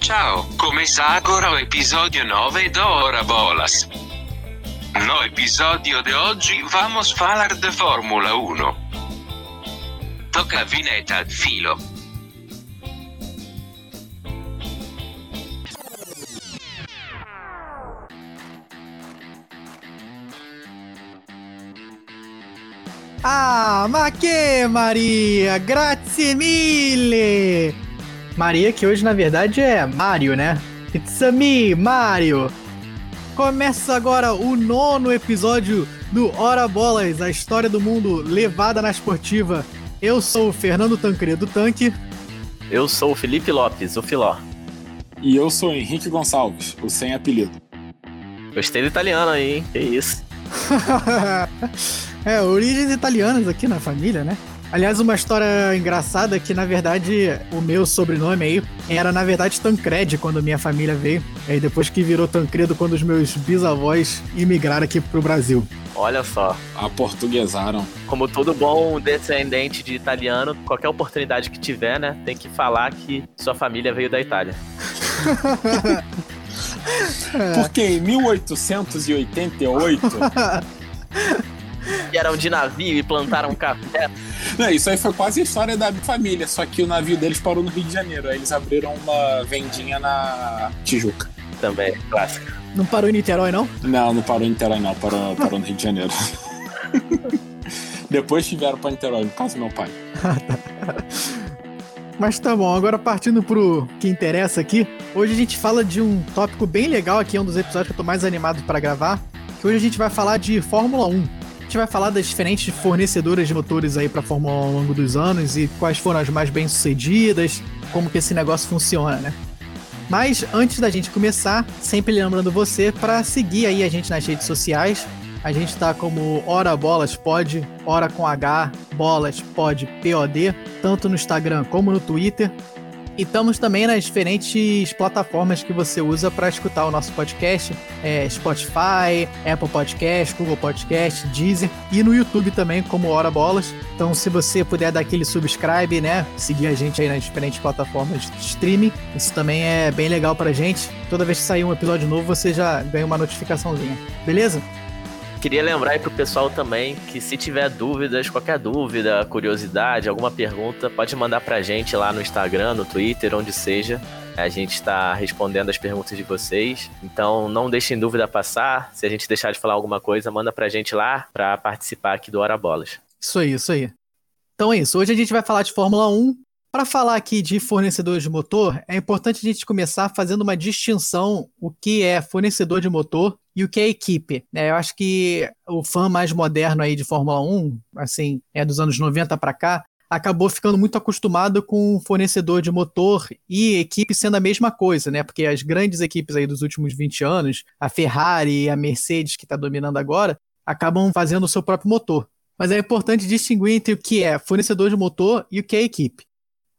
Ciao, começa agora o episódio 9 do Hora Bolas. No episódio de hoje vamos falar de Fórmula 1. Toca a vinheta, filo. Ah, ma che Maria? Grazie mille! Maria, que hoje na verdade é Mario, né? It's a me, Mario! Começa agora o nono episódio do Hora Bolas, a história do mundo levada na esportiva. Eu sou o Fernando Tancredo Tanque. Eu sou o Felipe Lopes, o Filó. E eu sou o Henrique Gonçalves, o sem apelido. Gostei do italiano aí, hein? Que isso. é, origens italianas aqui na família, né? Aliás, uma história engraçada que, na verdade, o meu sobrenome aí era, na verdade, Tancred quando minha família veio. E aí depois que virou Tancredo quando os meus bisavós imigraram aqui pro Brasil. Olha só. Aportuguesaram. Como todo bom descendente de italiano, qualquer oportunidade que tiver, né, tem que falar que sua família veio da Itália. Porque em 1888 eram de navio e plantaram café. Não, isso aí foi quase a história da família, só que o navio deles parou no Rio de Janeiro. Aí eles abriram uma vendinha na Tijuca. Também, clássico. Não parou em Niterói, não? Não, não parou em Niterói, não. Parou, parou no Rio de Janeiro. Depois tiveram pra Niterói, no caso do meu pai. Mas tá bom, agora partindo pro que interessa aqui. Hoje a gente fala de um tópico bem legal aqui, é um dos episódios que eu tô mais animado para gravar. Que hoje a gente vai falar de Fórmula 1. Gente vai falar das diferentes fornecedoras de motores aí pra Fórmula 1 ao longo dos anos e quais foram as mais bem sucedidas, como que esse negócio funciona, né? Mas antes da gente começar, sempre lembrando você para seguir aí a gente nas redes sociais. A gente tá como Hora Bolas Pod, Hora com H, Bolas Pod, POD, tanto no Instagram como no Twitter. E estamos também nas diferentes plataformas que você usa para escutar o nosso podcast: é Spotify, Apple Podcast, Google Podcast, Deezer e no YouTube também, como Hora Bolas. Então, se você puder dar aquele subscribe, né? Seguir a gente aí nas diferentes plataformas de streaming, isso também é bem legal pra gente. Toda vez que sair um episódio novo, você já ganha uma notificaçãozinha. Beleza? Queria lembrar aí pro pessoal também que se tiver dúvidas, qualquer dúvida, curiosidade, alguma pergunta, pode mandar pra gente lá no Instagram, no Twitter, onde seja. A gente está respondendo as perguntas de vocês. Então não deixem dúvida passar. Se a gente deixar de falar alguma coisa, manda pra gente lá para participar aqui do Hora Bolas. Isso aí, isso aí. Então é isso. Hoje a gente vai falar de Fórmula 1. Para falar aqui de fornecedores de motor, é importante a gente começar fazendo uma distinção o que é fornecedor de motor e o que é equipe. É, eu acho que o fã mais moderno aí de Fórmula 1, assim, é dos anos 90 para cá, acabou ficando muito acostumado com fornecedor de motor e equipe sendo a mesma coisa, né? Porque as grandes equipes aí dos últimos 20 anos, a Ferrari e a Mercedes que está dominando agora, acabam fazendo o seu próprio motor. Mas é importante distinguir entre o que é fornecedor de motor e o que é equipe.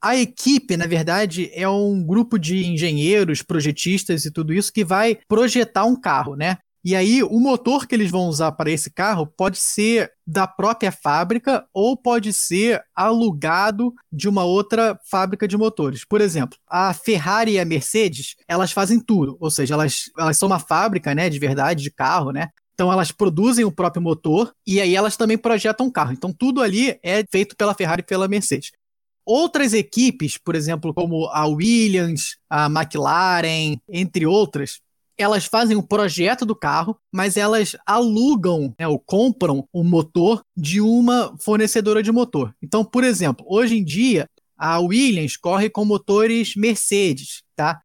A equipe, na verdade, é um grupo de engenheiros, projetistas e tudo isso que vai projetar um carro, né? E aí, o motor que eles vão usar para esse carro pode ser da própria fábrica ou pode ser alugado de uma outra fábrica de motores. Por exemplo, a Ferrari e a Mercedes, elas fazem tudo, ou seja, elas, elas são uma fábrica, né, de verdade, de carro, né? Então elas produzem o próprio motor e aí elas também projetam um carro. Então tudo ali é feito pela Ferrari e pela Mercedes. Outras equipes, por exemplo, como a Williams, a McLaren, entre outras, elas fazem o projeto do carro, mas elas alugam né, ou compram o motor de uma fornecedora de motor. Então, por exemplo, hoje em dia, a Williams corre com motores Mercedes, tá?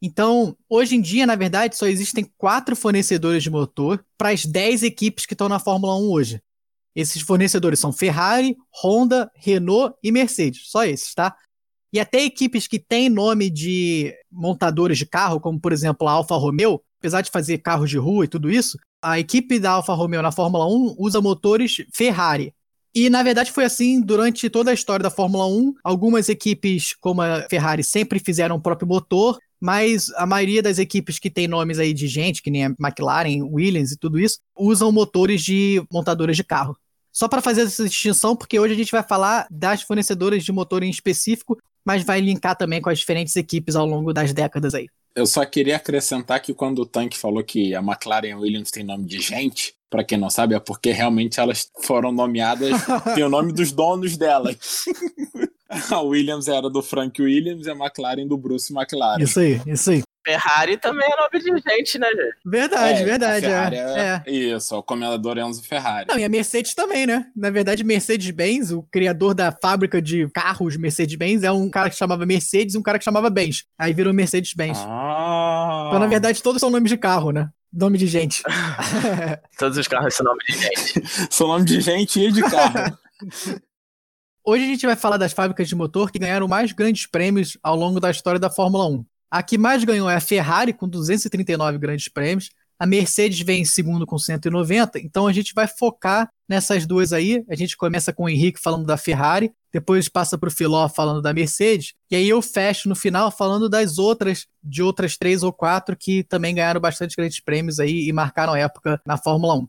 Então, hoje em dia, na verdade, só existem quatro fornecedores de motor para as dez equipes que estão na Fórmula 1 hoje. Esses fornecedores são Ferrari, Honda, Renault e Mercedes. Só esses, tá? E até equipes que têm nome de montadores de carro, como por exemplo a Alfa Romeo, apesar de fazer carros de rua e tudo isso, a equipe da Alfa Romeo na Fórmula 1 usa motores Ferrari. E na verdade foi assim durante toda a história da Fórmula 1. Algumas equipes, como a Ferrari, sempre fizeram o próprio motor, mas a maioria das equipes que tem nomes aí de gente, que nem a McLaren, Williams e tudo isso, usam motores de montadoras de carro. Só para fazer essa distinção, porque hoje a gente vai falar das fornecedoras de motor em específico, mas vai linkar também com as diferentes equipes ao longo das décadas aí. Eu só queria acrescentar que quando o Tank falou que a McLaren e a Williams tem nome de gente, para quem não sabe, é porque realmente elas foram nomeadas, tem o nome dos donos delas. A Williams era do Frank Williams e a McLaren do Bruce McLaren. Isso aí, isso aí. Ferrari também é nome de gente, né, gente? Verdade, É, verdade. a Ferrari é, é. Isso, o comendador Enzo Ferrari. Não, e a Mercedes também, né? Na verdade, Mercedes-Benz, o criador da fábrica de carros Mercedes-Benz, é um cara que chamava Mercedes e um cara que chamava Benz. Aí virou Mercedes-Benz. Ah. Então, na verdade, todos são nomes de carro, né? Nome de gente. Todos os carros são nome de gente. São nome de gente e de carro. Hoje a gente vai falar das fábricas de motor que ganharam mais grandes prêmios ao longo da história da Fórmula 1. A que mais ganhou é a Ferrari, com 239 grandes prêmios. A Mercedes vem em segundo com 190. Então a gente vai focar nessas duas aí. A gente começa com o Henrique falando da Ferrari, depois passa para o Filó falando da Mercedes. E aí eu fecho no final falando das outras, de outras três ou quatro que também ganharam bastante grandes prêmios aí e marcaram época na Fórmula 1.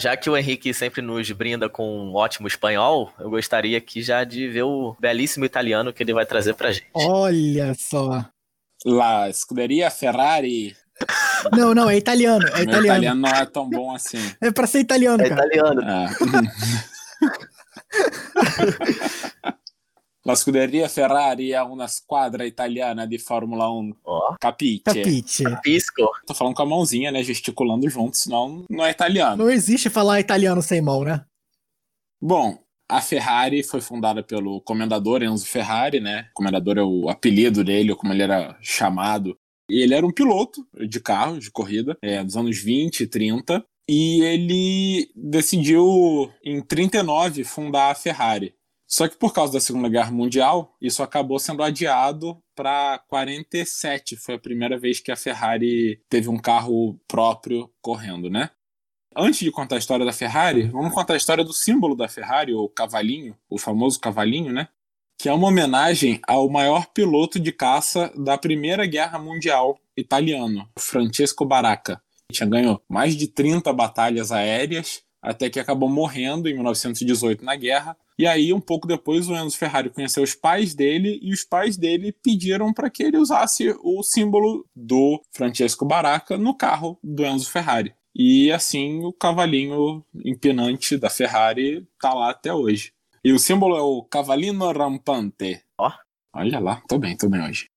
Já que o Henrique sempre nos brinda com um ótimo espanhol, eu gostaria aqui já de ver o belíssimo italiano que ele vai trazer pra gente. Olha só. La Scuderia Ferrari. Não, não, é italiano. É Meu italiano. italiano não é tão bom assim. É pra ser italiano, É cara. italiano. É. La Scuderia Ferrari è una squadra italiana di Fórmula 1. Ó, Capite? Capite. pisco. Tô falando com a mãozinha, né? Gesticulando junto, senão não é italiano. Não existe falar italiano sem mão, né? Bom, a Ferrari foi fundada pelo comendador Enzo Ferrari, né? Comendador é o apelido dele, ou como ele era chamado. E ele era um piloto de carro, de corrida, é, dos anos 20 e 30. E ele decidiu, em 39, fundar a Ferrari. Só que por causa da Segunda Guerra Mundial, isso acabou sendo adiado para 47. Foi a primeira vez que a Ferrari teve um carro próprio correndo, né? Antes de contar a história da Ferrari, vamos contar a história do símbolo da Ferrari, o cavalinho, o famoso cavalinho, né? Que é uma homenagem ao maior piloto de caça da Primeira Guerra Mundial italiano, Francesco Baracca. Tinha ganho mais de 30 batalhas aéreas, até que acabou morrendo em 1918 na guerra. E aí, um pouco depois, o Enzo Ferrari conheceu os pais dele e os pais dele pediram para que ele usasse o símbolo do Francesco Baracca no carro do Enzo Ferrari. E assim, o cavalinho empinante da Ferrari tá lá até hoje. E o símbolo é o Cavalino Rampante. Ó. Olha lá, tô bem, tô bem hoje.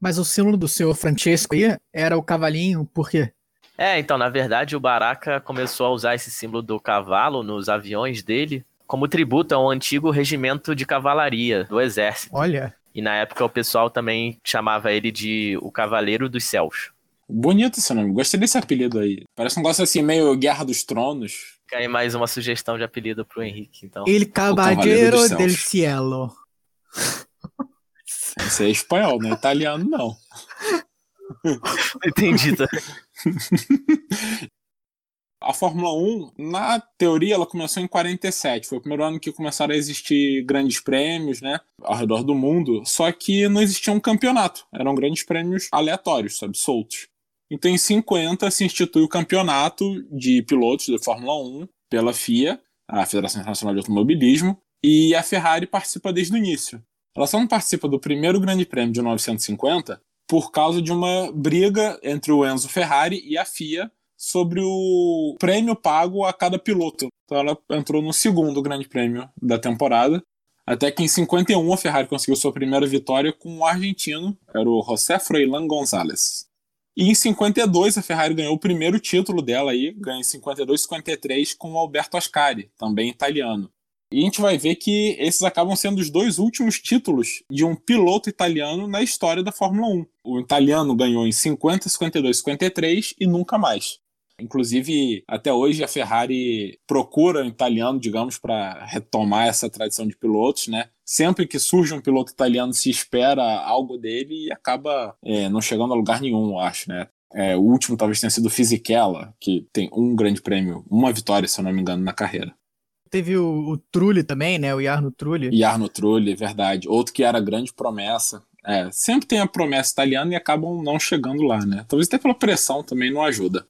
Mas o símbolo do senhor Francesco aí era o cavalinho, por quê? É, então, na verdade, o Baraka começou a usar esse símbolo do cavalo nos aviões dele como tributo a um antigo regimento de cavalaria do exército. Olha. E na época o pessoal também chamava ele de o Cavaleiro dos Céus. Bonito esse nome, gostei desse apelido aí. Parece um negócio assim, meio Guerra dos Tronos. Aí mais uma sugestão de apelido pro Henrique, então. Il Cavaleiro Caballero del Cielo. Esse é espanhol, não é italiano, não. Entendi, tá? A Fórmula 1, na teoria, ela começou em 47. Foi o primeiro ano que começaram a existir grandes prêmios, né? Ao redor do mundo. Só que não existia um campeonato. Eram grandes prêmios aleatórios, sabe? Soltos. Então, em 50, se institui o campeonato de pilotos da Fórmula 1 pela FIA, a Federação Internacional de Automobilismo, e a Ferrari participa desde o início. Ela só não participa do primeiro Grande Prêmio de 1950 por causa de uma briga entre o Enzo Ferrari e a FIA sobre o prêmio pago a cada piloto. Então ela entrou no segundo Grande Prêmio da temporada. Até que em 51 a Ferrari conseguiu sua primeira vitória com o argentino, era o José Froilán González. E em 52 a Ferrari ganhou o primeiro título dela aí, ganhou em 52 53 com o Alberto Ascari, também italiano. E a gente vai ver que esses acabam sendo os dois últimos títulos de um piloto italiano na história da Fórmula 1. O italiano ganhou em 50, 52, 53 e nunca mais. Inclusive, até hoje a Ferrari procura um italiano, digamos, para retomar essa tradição de pilotos, né? Sempre que surge um piloto italiano, se espera algo dele e acaba é, não chegando a lugar nenhum, eu acho, né? É, o último talvez tenha sido o Fisichella, que tem um grande prêmio, uma vitória, se eu não me engano, na carreira. Teve o, o Trulli também, né? O Jarno Trulli. E Arno Trulli, verdade. Outro que era grande promessa. É, sempre tem a promessa italiana e acabam não chegando lá, né? Talvez até pela pressão também não ajuda.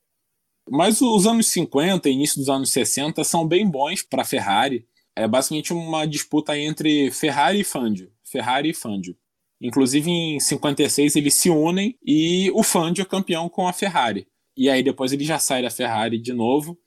Mas os anos 50 e início dos anos 60 são bem bons para a Ferrari. É basicamente uma disputa entre Ferrari e Fangio. Ferrari e Fangio. Inclusive em 56 eles se unem e o Fangio é campeão com a Ferrari. E aí depois ele já sai da Ferrari de novo.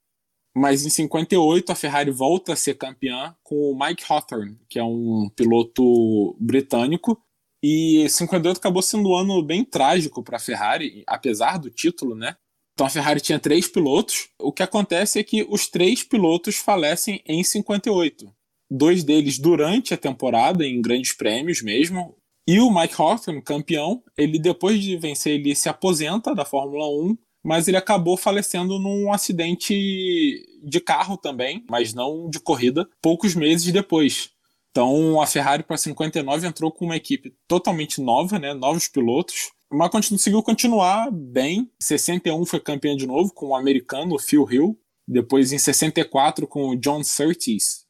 Mas em 58 a Ferrari volta a ser campeã com o Mike Hawthorne, que é um piloto britânico. E 58 acabou sendo um ano bem trágico para a Ferrari, apesar do título, né? Então a Ferrari tinha três pilotos. O que acontece é que os três pilotos falecem em 58. Dois deles durante a temporada, em grandes prêmios mesmo. E o Mike Hawthorne, campeão, ele depois de vencer, ele se aposenta da Fórmula 1 mas ele acabou falecendo num acidente de carro também, mas não de corrida, poucos meses depois. Então a Ferrari para 59 entrou com uma equipe totalmente nova, né, novos pilotos, mas conseguiu continuar bem. Em 61 foi campeão de novo com o americano Phil Hill, depois em 64 com o John Surtees.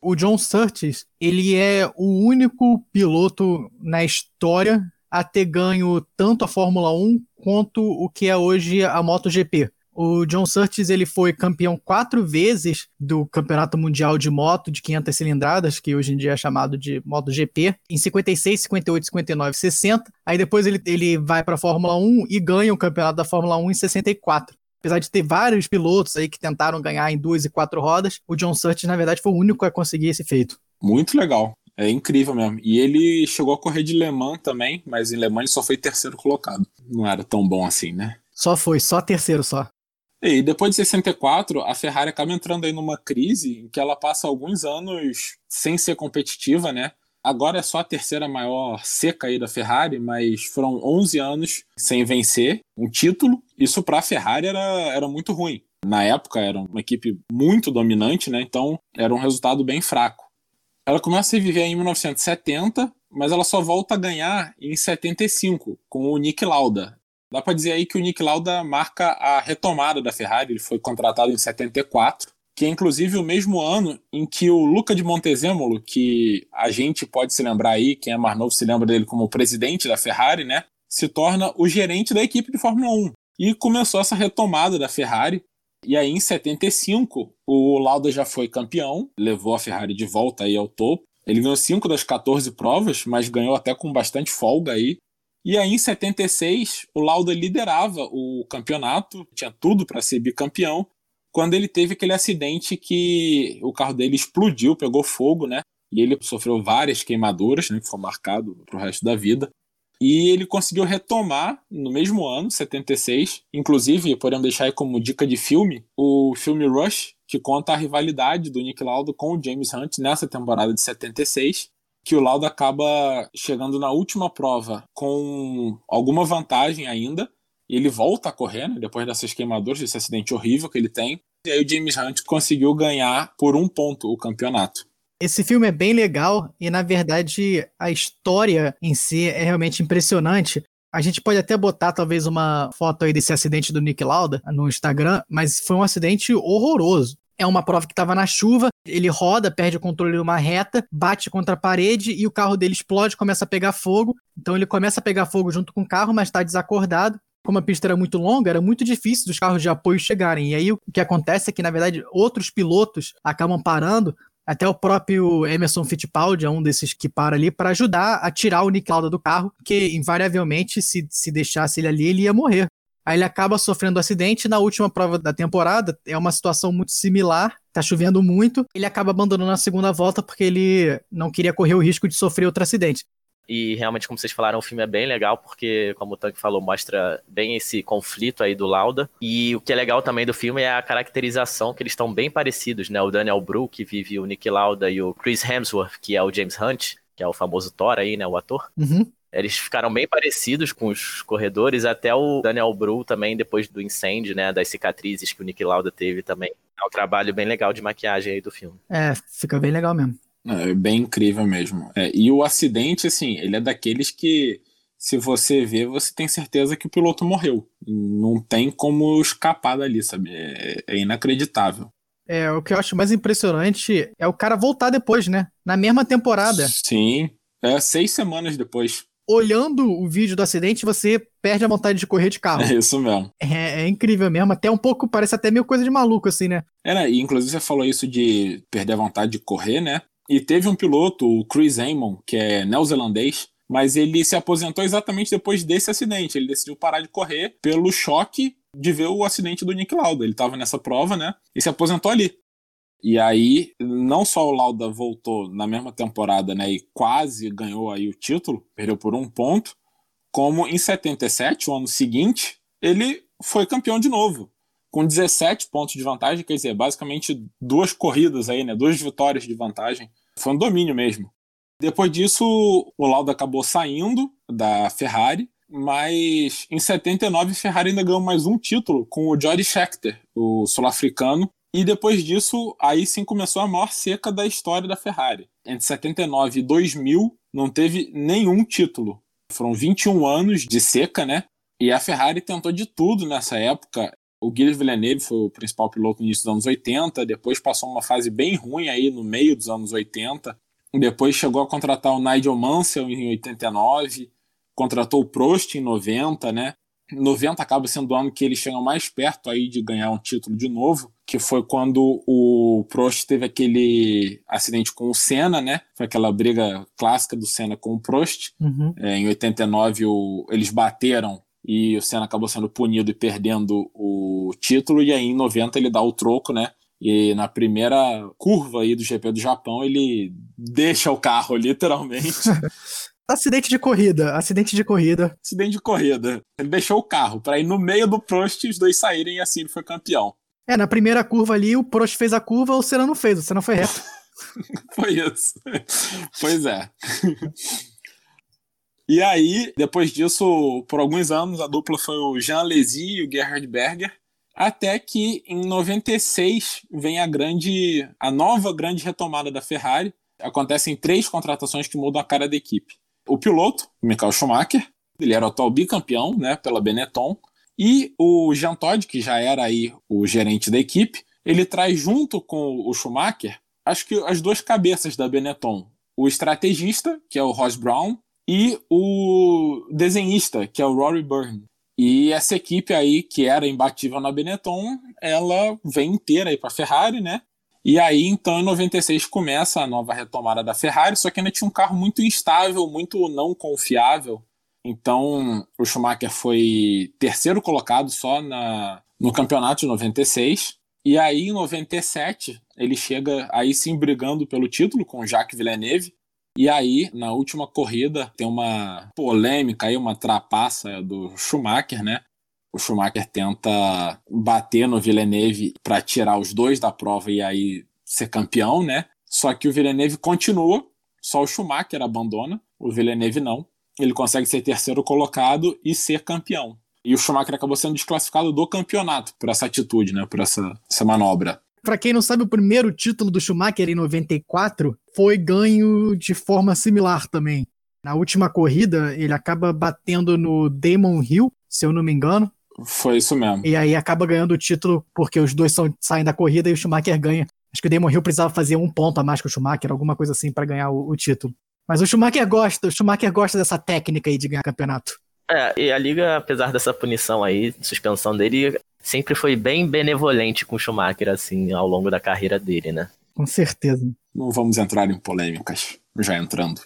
O John Surtees, ele é o único piloto na história a ter ganho tanto a Fórmula 1 quanto o que é hoje a MotoGP. O John Surtees ele foi campeão quatro vezes do Campeonato Mundial de Moto de 500 cilindradas, que hoje em dia é chamado de MotoGP, em 56, 58, 59, 60. Aí depois ele, ele vai para a Fórmula 1 e ganha o Campeonato da Fórmula 1 em 64. Apesar de ter vários pilotos aí que tentaram ganhar em duas e quatro rodas, o John Surtees, na verdade, foi o único a conseguir esse feito. Muito legal. É incrível mesmo. E ele chegou a correr de Le Mans também, mas em Le Mans ele só foi terceiro colocado. Não era tão bom assim, né? Só foi, só terceiro só. E depois de 64, a Ferrari acaba entrando aí numa crise em que ela passa alguns anos sem ser competitiva, né? Agora é só a terceira maior seca aí da Ferrari, mas foram 11 anos sem vencer um título. Isso para a Ferrari era, era muito ruim. Na época era uma equipe muito dominante, né? Então era um resultado bem fraco. Ela começa a viver em 1970, mas ela só volta a ganhar em 75, com o Nick Lauda. Dá para dizer aí que o Nick Lauda marca a retomada da Ferrari, ele foi contratado em 74, que é inclusive o mesmo ano em que o Luca de Montezemolo, que a gente pode se lembrar aí, quem é mais novo se lembra dele como presidente da Ferrari, né, se torna o gerente da equipe de Fórmula 1. E começou essa retomada da Ferrari, e aí, em 75, o Lauda já foi campeão, levou a Ferrari de volta aí ao topo. Ele ganhou 5 das 14 provas, mas ganhou até com bastante folga aí. E aí, em 76, o Lauda liderava o campeonato, tinha tudo para ser bicampeão, quando ele teve aquele acidente que o carro dele explodiu, pegou fogo, né? E ele sofreu várias queimaduras, né? Que foi marcado para o resto da vida. E ele conseguiu retomar no mesmo ano, 76. Inclusive, podemos deixar aí como dica de filme, o filme Rush, que conta a rivalidade do Nick Lauda com o James Hunt nessa temporada de 76. Que o Lauda acaba chegando na última prova com alguma vantagem ainda. E ele volta a correr, né, depois dessas queimaduras, desse acidente horrível que ele tem. E aí o James Hunt conseguiu ganhar por um ponto o campeonato. Esse filme é bem legal e, na verdade, a história em si é realmente impressionante. A gente pode até botar, talvez, uma foto aí desse acidente do Nick Lauda no Instagram, mas foi um acidente horroroso. É uma prova que estava na chuva, ele roda, perde o controle numa reta, bate contra a parede e o carro dele explode, começa a pegar fogo. Então ele começa a pegar fogo junto com o carro, mas está desacordado. Como a pista era muito longa, era muito difícil dos carros de apoio chegarem. E aí o que acontece é que, na verdade, outros pilotos acabam parando até o próprio Emerson Fittipaldi é um desses que para ali para ajudar a tirar o Nick Lauda do carro, que invariavelmente, se, se deixasse ele ali, ele ia morrer. Aí ele acaba sofrendo um acidente na última prova da temporada. É uma situação muito similar. Tá chovendo muito. Ele acaba abandonando a segunda volta porque ele não queria correr o risco de sofrer outro acidente. E realmente, como vocês falaram, o filme é bem legal, porque, como o Tank falou, mostra bem esse conflito aí do Lauda. E o que é legal também do filme é a caracterização, que eles estão bem parecidos, né? O Daniel Bru, que vive o Nick Lauda, e o Chris Hemsworth, que é o James Hunt, que é o famoso Thor aí, né? O ator. Uhum. Eles ficaram bem parecidos com os corredores, até o Daniel Bru também, depois do incêndio, né? Das cicatrizes que o Nick Lauda teve também. É um trabalho bem legal de maquiagem aí do filme. É, fica bem legal mesmo. É bem incrível mesmo. É, e o acidente, assim, ele é daqueles que, se você vê, você tem certeza que o piloto morreu. Não tem como escapar dali, sabe? É, é inacreditável. É, o que eu acho mais impressionante é o cara voltar depois, né? Na mesma temporada. Sim, é seis semanas depois. Olhando o vídeo do acidente, você perde a vontade de correr de carro. É isso mesmo. É, é incrível mesmo, até um pouco, parece até meio coisa de maluco, assim, né? É, né? E inclusive você falou isso de perder a vontade de correr, né? E teve um piloto, o Chris Amon, que é neozelandês, mas ele se aposentou exatamente depois desse acidente. Ele decidiu parar de correr pelo choque de ver o acidente do Nick Lauda. Ele estava nessa prova, né? E se aposentou ali. E aí, não só o Lauda voltou na mesma temporada, né, e quase ganhou aí o título, perdeu por um ponto, como em 77, o ano seguinte, ele foi campeão de novo, com 17 pontos de vantagem, quer dizer, basicamente duas corridas aí, né, duas vitórias de vantagem. Foi um domínio mesmo. Depois disso, o Lauda acabou saindo da Ferrari, mas em 79 a Ferrari ainda ganhou mais um título com o Jody Scheckter, o sul-africano, e depois disso, aí sim começou a maior seca da história da Ferrari. Entre 79 e 2000, não teve nenhum título. Foram 21 anos de seca, né? E a Ferrari tentou de tudo nessa época. O Guilherme Villeneuve foi o principal piloto no início dos anos 80, depois passou uma fase bem ruim aí no meio dos anos 80. Depois chegou a contratar o Nigel Mansell em 89, contratou o Prost em 90, né? 90 acaba sendo o ano que eles chegam mais perto aí de ganhar um título de novo, que foi quando o Prost teve aquele acidente com o Senna, né? Foi aquela briga clássica do Senna com o Prost. Uhum. É, em 89 o, eles bateram e o Senna acabou sendo punido e perdendo o título, e aí em 90 ele dá o troco, né? E na primeira curva aí do GP do Japão, ele deixa o carro, literalmente. Acidente de corrida, acidente de corrida. Acidente de corrida. Ele deixou o carro para ir no meio do Prost e os dois saírem e assim ele foi campeão. É, na primeira curva ali, o Prost fez a curva, o Senna não fez, o Senna foi reto. foi isso. pois é. e aí, depois disso, por alguns anos, a dupla foi o Jean Alesi e o Gerhard Berger, até que em 96 vem a grande, a nova grande retomada da Ferrari. Acontecem três contratações que mudam a cara da equipe o piloto, Michael Schumacher, ele era o atual bicampeão né, pela Benetton, e o Jean Todt, que já era aí o gerente da equipe, ele traz junto com o Schumacher, acho que as duas cabeças da Benetton, o estrategista, que é o Ross Brown, e o desenhista, que é o Rory Byrne. E essa equipe aí, que era imbatível na Benetton, ela vem inteira aí para a Ferrari, né? E aí, então, em 96 começa a nova retomada da Ferrari, só que ainda tinha um carro muito instável, muito não confiável. Então, o Schumacher foi terceiro colocado só na, no campeonato de 96. E aí, em 97, ele chega aí sim brigando pelo título com Jacques Villeneuve. E aí, na última corrida, tem uma polêmica aí, uma trapaça do Schumacher, né? O Schumacher tenta bater no Villeneuve para tirar os dois da prova e aí ser campeão, né? Só que o Villeneuve continua, só o Schumacher abandona, o Villeneuve não. Ele consegue ser terceiro colocado e ser campeão. E o Schumacher acabou sendo desclassificado do campeonato por essa atitude, né? Por essa, essa manobra. Para quem não sabe, o primeiro título do Schumacher em 94 foi ganho de forma similar também. Na última corrida, ele acaba batendo no Damon Hill, se eu não me engano, foi isso mesmo. E aí acaba ganhando o título porque os dois são, saem da corrida e o Schumacher ganha. Acho que o Damon Hill precisava fazer um ponto a mais que o Schumacher, alguma coisa assim, para ganhar o, o, título. Mas o Schumacher gosta, o Schumacher gosta dessa técnica aí de ganhar campeonato. É, e a liga, apesar dessa punição aí, suspensão dele, sempre foi bem benevolente com o Schumacher, assim, ao longo da carreira dele, né? Com certeza. Não vamos entrar em polêmicas, já entrando.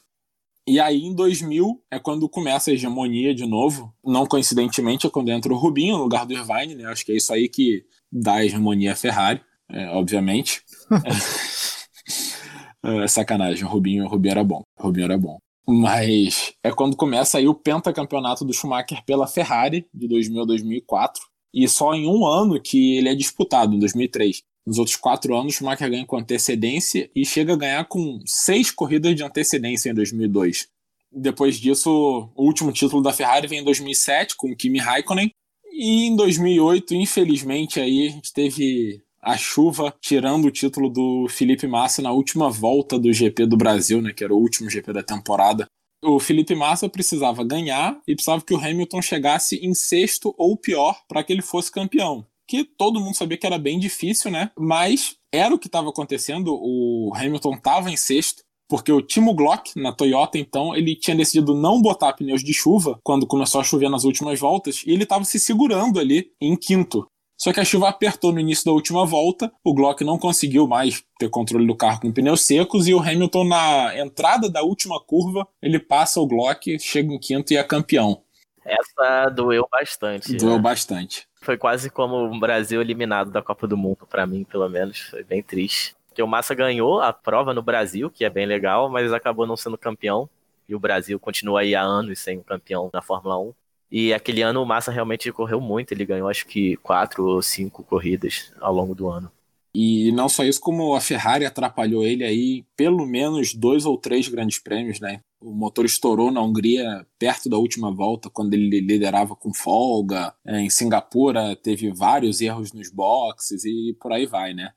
E aí, em 2000, é quando começa a hegemonia de novo. Não coincidentemente, é quando entra o Rubinho no lugar do Irvine, né? Acho que é isso aí que dá a hegemonia à Ferrari, é, obviamente. é, sacanagem, o Rubinho, o Rubinho era bom. O Rubinho era bom. Mas é quando começa aí o pentacampeonato do Schumacher pela Ferrari, de 2000 a 2004. E só em um ano que ele é disputado, em 2003. Nos outros quatro anos, Schumacher ganha com antecedência e chega a ganhar com seis corridas de antecedência em 2002. Depois disso, o último título da Ferrari vem em 2007 com Kimi Raikkonen. E em 2008, infelizmente, aí a gente teve a chuva tirando o título do Felipe Massa na última volta do GP do Brasil, né, que era o último GP da temporada. O Felipe Massa precisava ganhar e precisava que o Hamilton chegasse em sexto ou pior para que ele fosse campeão que todo mundo sabia que era bem difícil, né? Mas era o que estava acontecendo. O Hamilton estava em sexto porque o Timo Glock, na Toyota, então, ele tinha decidido não botar pneus de chuva quando começou a chover nas últimas voltas, e ele estava se segurando ali em quinto. Só que a chuva apertou no início da última volta, o Glock não conseguiu mais ter controle do carro com pneus secos, e o Hamilton, na entrada da última curva, ele passa o Glock, chega em quinto e é campeão. Essa doeu bastante. Doeu né? bastante. Foi quase como o Brasil eliminado da Copa do Mundo, para mim, pelo menos. Foi bem triste. Porque o Massa ganhou a prova no Brasil, que é bem legal, mas acabou não sendo campeão. E o Brasil continua aí há anos sem campeão na Fórmula 1. E aquele ano o Massa realmente correu muito, ele ganhou acho que quatro ou cinco corridas ao longo do ano. E não só isso, como a Ferrari atrapalhou ele aí pelo menos dois ou três grandes prêmios, né? O motor estourou na Hungria perto da última volta, quando ele liderava com folga. É, em Singapura teve vários erros nos boxes e por aí vai, né?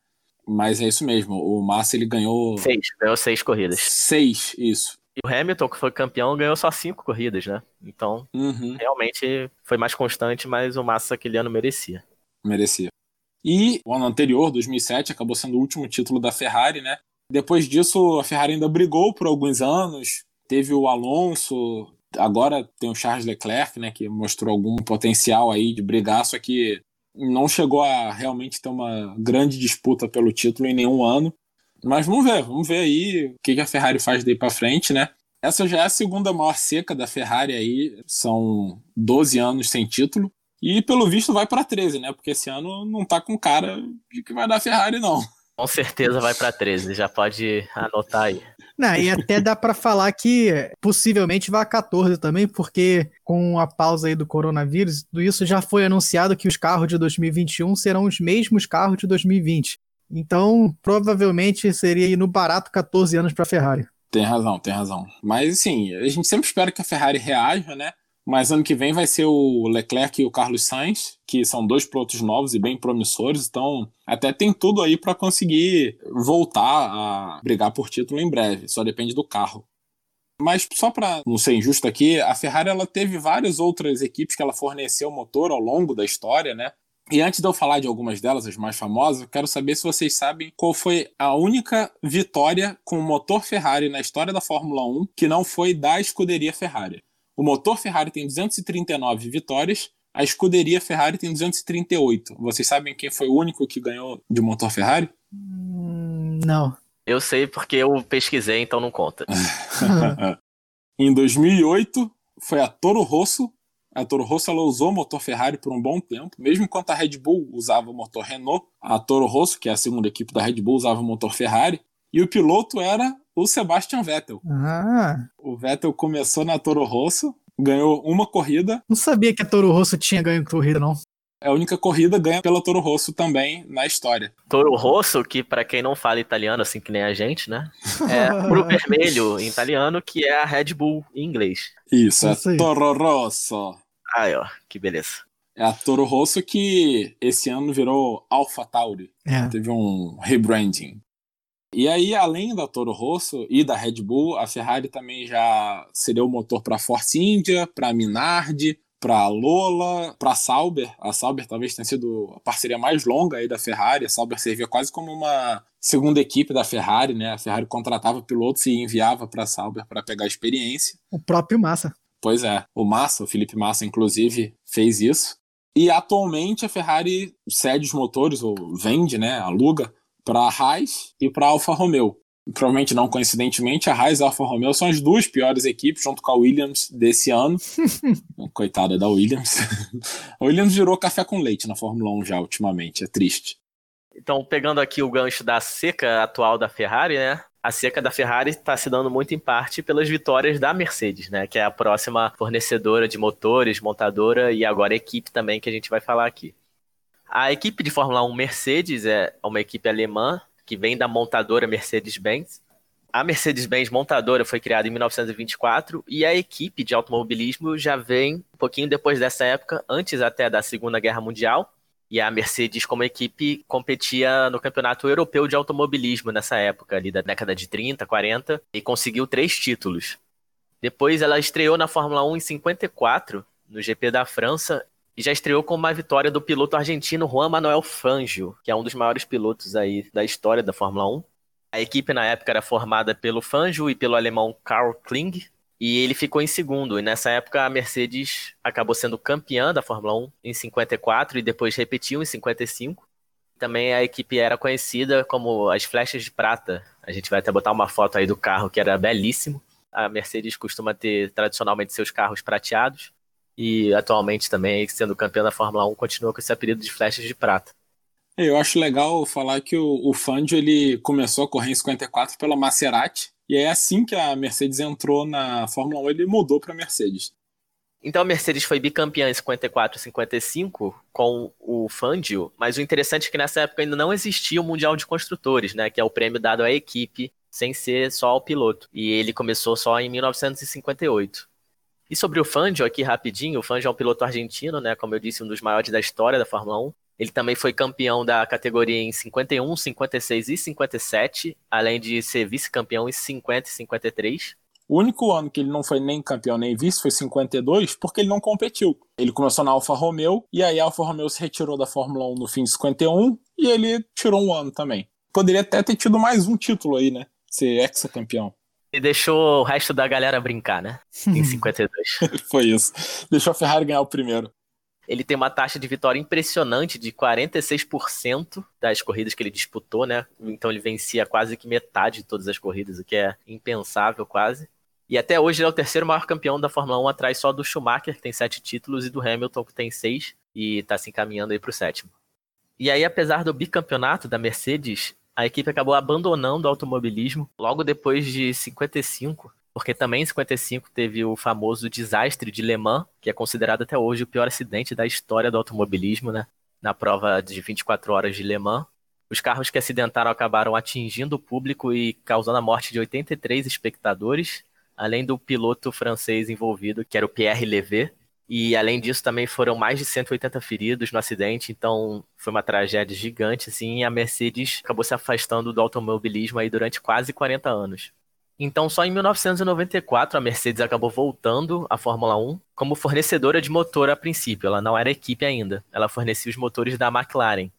Mas é isso mesmo, o Massa ele ganhou. Seis, ganhou seis corridas. Seis, isso. E o Hamilton, que foi campeão, ganhou só cinco corridas, né? Então, uhum. realmente foi mais constante, mas o Massa aquele ano merecia. Merecia. E o ano anterior, 2007, acabou sendo o último título da Ferrari, né? Depois disso, a Ferrari ainda brigou por alguns anos. Teve o Alonso, agora tem o Charles Leclerc, né, que mostrou algum potencial aí de brigar, só que não chegou a realmente ter uma grande disputa pelo título em nenhum ano. Mas vamos ver, vamos ver aí o que a Ferrari faz daí para frente, né? Essa já é a segunda maior seca da Ferrari aí, são 12 anos sem título. E pelo visto vai para 13, né? Porque esse ano não tá com cara de que vai dar Ferrari, não. Com certeza vai para 13, já pode anotar aí. Não, e até dá para falar que possivelmente vai a 14 também, porque com a pausa aí do coronavírus, tudo isso já foi anunciado que os carros de 2021 serão os mesmos carros de 2020. Então, provavelmente seria no barato 14 anos para a Ferrari. Tem razão, tem razão. Mas assim, a gente sempre espera que a Ferrari reaja, né? Mas ano que vem vai ser o Leclerc e o Carlos Sainz, que são dois pilotos novos e bem promissores, então até tem tudo aí para conseguir voltar a brigar por título em breve, só depende do carro. Mas só para não ser injusto aqui, a Ferrari ela teve várias outras equipes que ela forneceu motor ao longo da história, né? E antes de eu falar de algumas delas, as mais famosas, eu quero saber se vocês sabem qual foi a única vitória com motor Ferrari na história da Fórmula 1 que não foi da escuderia Ferrari. O motor Ferrari tem 239 vitórias, a escuderia Ferrari tem 238. Vocês sabem quem foi o único que ganhou de motor Ferrari? Hum, não. Eu sei porque eu pesquisei, então não conta. em 2008, foi a Toro Rosso. A Toro Rosso ela usou o motor Ferrari por um bom tempo, mesmo enquanto a Red Bull usava o motor Renault. A Toro Rosso, que é a segunda equipe da Red Bull, usava o motor Ferrari. E o piloto era o Sebastian Vettel. Ah. O Vettel começou na Toro Rosso, ganhou uma corrida. Não sabia que a Toro Rosso tinha ganho corrida, não. É a única corrida ganha pela Toro Rosso também na história. Toro Rosso, que para quem não fala italiano, assim que nem a gente, né? É pro vermelho em italiano, que é a Red Bull em inglês. Isso, é Isso Toro Rosso. Aí, ó, que beleza. É a Toro Rosso que esse ano virou Alpha Tauri. É. Teve um rebranding. E aí, além da Toro Rosso e da Red Bull, a Ferrari também já cedeu o motor para a Force India, para a Minardi, para a Lola, para a Sauber. A Sauber talvez tenha sido a parceria mais longa aí da Ferrari. A Sauber servia quase como uma segunda equipe da Ferrari, né? A Ferrari contratava pilotos e enviava para a Sauber para pegar experiência. O próprio Massa. Pois é, o Massa, o Felipe Massa, inclusive, fez isso. E atualmente a Ferrari cede os motores, ou vende, né? Aluga para a Haas e para a Alfa Romeo. Provavelmente não coincidentemente, a Haas e a Alfa Romeo são as duas piores equipes, junto com a Williams desse ano. Coitada da Williams. a Williams virou café com leite na Fórmula 1 já ultimamente, é triste. Então, pegando aqui o gancho da seca atual da Ferrari, né? A seca da Ferrari está se dando muito em parte pelas vitórias da Mercedes, né? Que é a próxima fornecedora de motores, montadora e agora equipe também que a gente vai falar aqui. A equipe de Fórmula 1 Mercedes é uma equipe alemã que vem da montadora Mercedes-Benz. A Mercedes-Benz montadora foi criada em 1924 e a equipe de automobilismo já vem um pouquinho depois dessa época, antes até da Segunda Guerra Mundial. E a Mercedes, como equipe, competia no Campeonato Europeu de Automobilismo nessa época, ali da década de 30, 40, e conseguiu três títulos. Depois ela estreou na Fórmula 1 em 54, no GP da França, e já estreou com uma vitória do piloto argentino Juan Manuel Fangio, que é um dos maiores pilotos aí da história da Fórmula 1. A equipe na época era formada pelo Fangio e pelo alemão Karl Kling, e ele ficou em segundo. E nessa época a Mercedes acabou sendo campeã da Fórmula 1 em 54 e depois repetiu em 55. Também a equipe era conhecida como as flechas de prata. A gente vai até botar uma foto aí do carro que era belíssimo. A Mercedes costuma ter tradicionalmente seus carros prateados e atualmente também, sendo campeã da Fórmula 1, continua com esse apelido de flechas de prata. Eu acho legal falar que o, o Fangio ele começou a correr em 54 pela Maserati, e é assim que a Mercedes entrou na Fórmula 1, ele mudou para a Mercedes. Então a Mercedes foi bicampeã em 54 e 55 com o Fangio, mas o interessante é que nessa época ainda não existia o Mundial de Construtores, né, que é o prêmio dado à equipe sem ser só ao piloto. E ele começou só em 1958. E sobre o Fangio aqui rapidinho, o Fangio é um piloto argentino, né, como eu disse, um dos maiores da história da Fórmula 1. Ele também foi campeão da categoria em 51, 56 e 57, além de ser vice-campeão em 50 e 53. O único ano que ele não foi nem campeão nem vice foi 52, porque ele não competiu. Ele começou na Alfa Romeo, e aí a Alfa Romeo se retirou da Fórmula 1 no fim de 51, e ele tirou um ano também. Poderia até ter tido mais um título aí, né? Ser ex-campeão. E deixou o resto da galera brincar, né? Em 52. foi isso. Deixou a Ferrari ganhar o primeiro. Ele tem uma taxa de vitória impressionante de 46% das corridas que ele disputou, né? Então ele vencia quase que metade de todas as corridas, o que é impensável quase. E até hoje ele é o terceiro maior campeão da Fórmula 1, atrás só do Schumacher, que tem sete títulos, e do Hamilton, que tem seis, e está se encaminhando aí para o sétimo. E aí, apesar do bicampeonato da Mercedes, a equipe acabou abandonando o automobilismo logo depois de 55, porque também em 55 teve o famoso desastre de Le Mans, que é considerado até hoje o pior acidente da história do automobilismo, né? Na prova de 24 horas de Le Mans. Os carros que acidentaram acabaram atingindo o público e causando a morte de 83 espectadores, além do piloto francês envolvido, que era o Pierre Levet. E além disso, também foram mais de 180 feridos no acidente, então foi uma tragédia gigante, assim, e a Mercedes acabou se afastando do automobilismo aí durante quase 40 anos. Então, só em 1994 a Mercedes acabou voltando à Fórmula 1 como fornecedora de motor a princípio. Ela não era equipe ainda. Ela fornecia os motores da McLaren.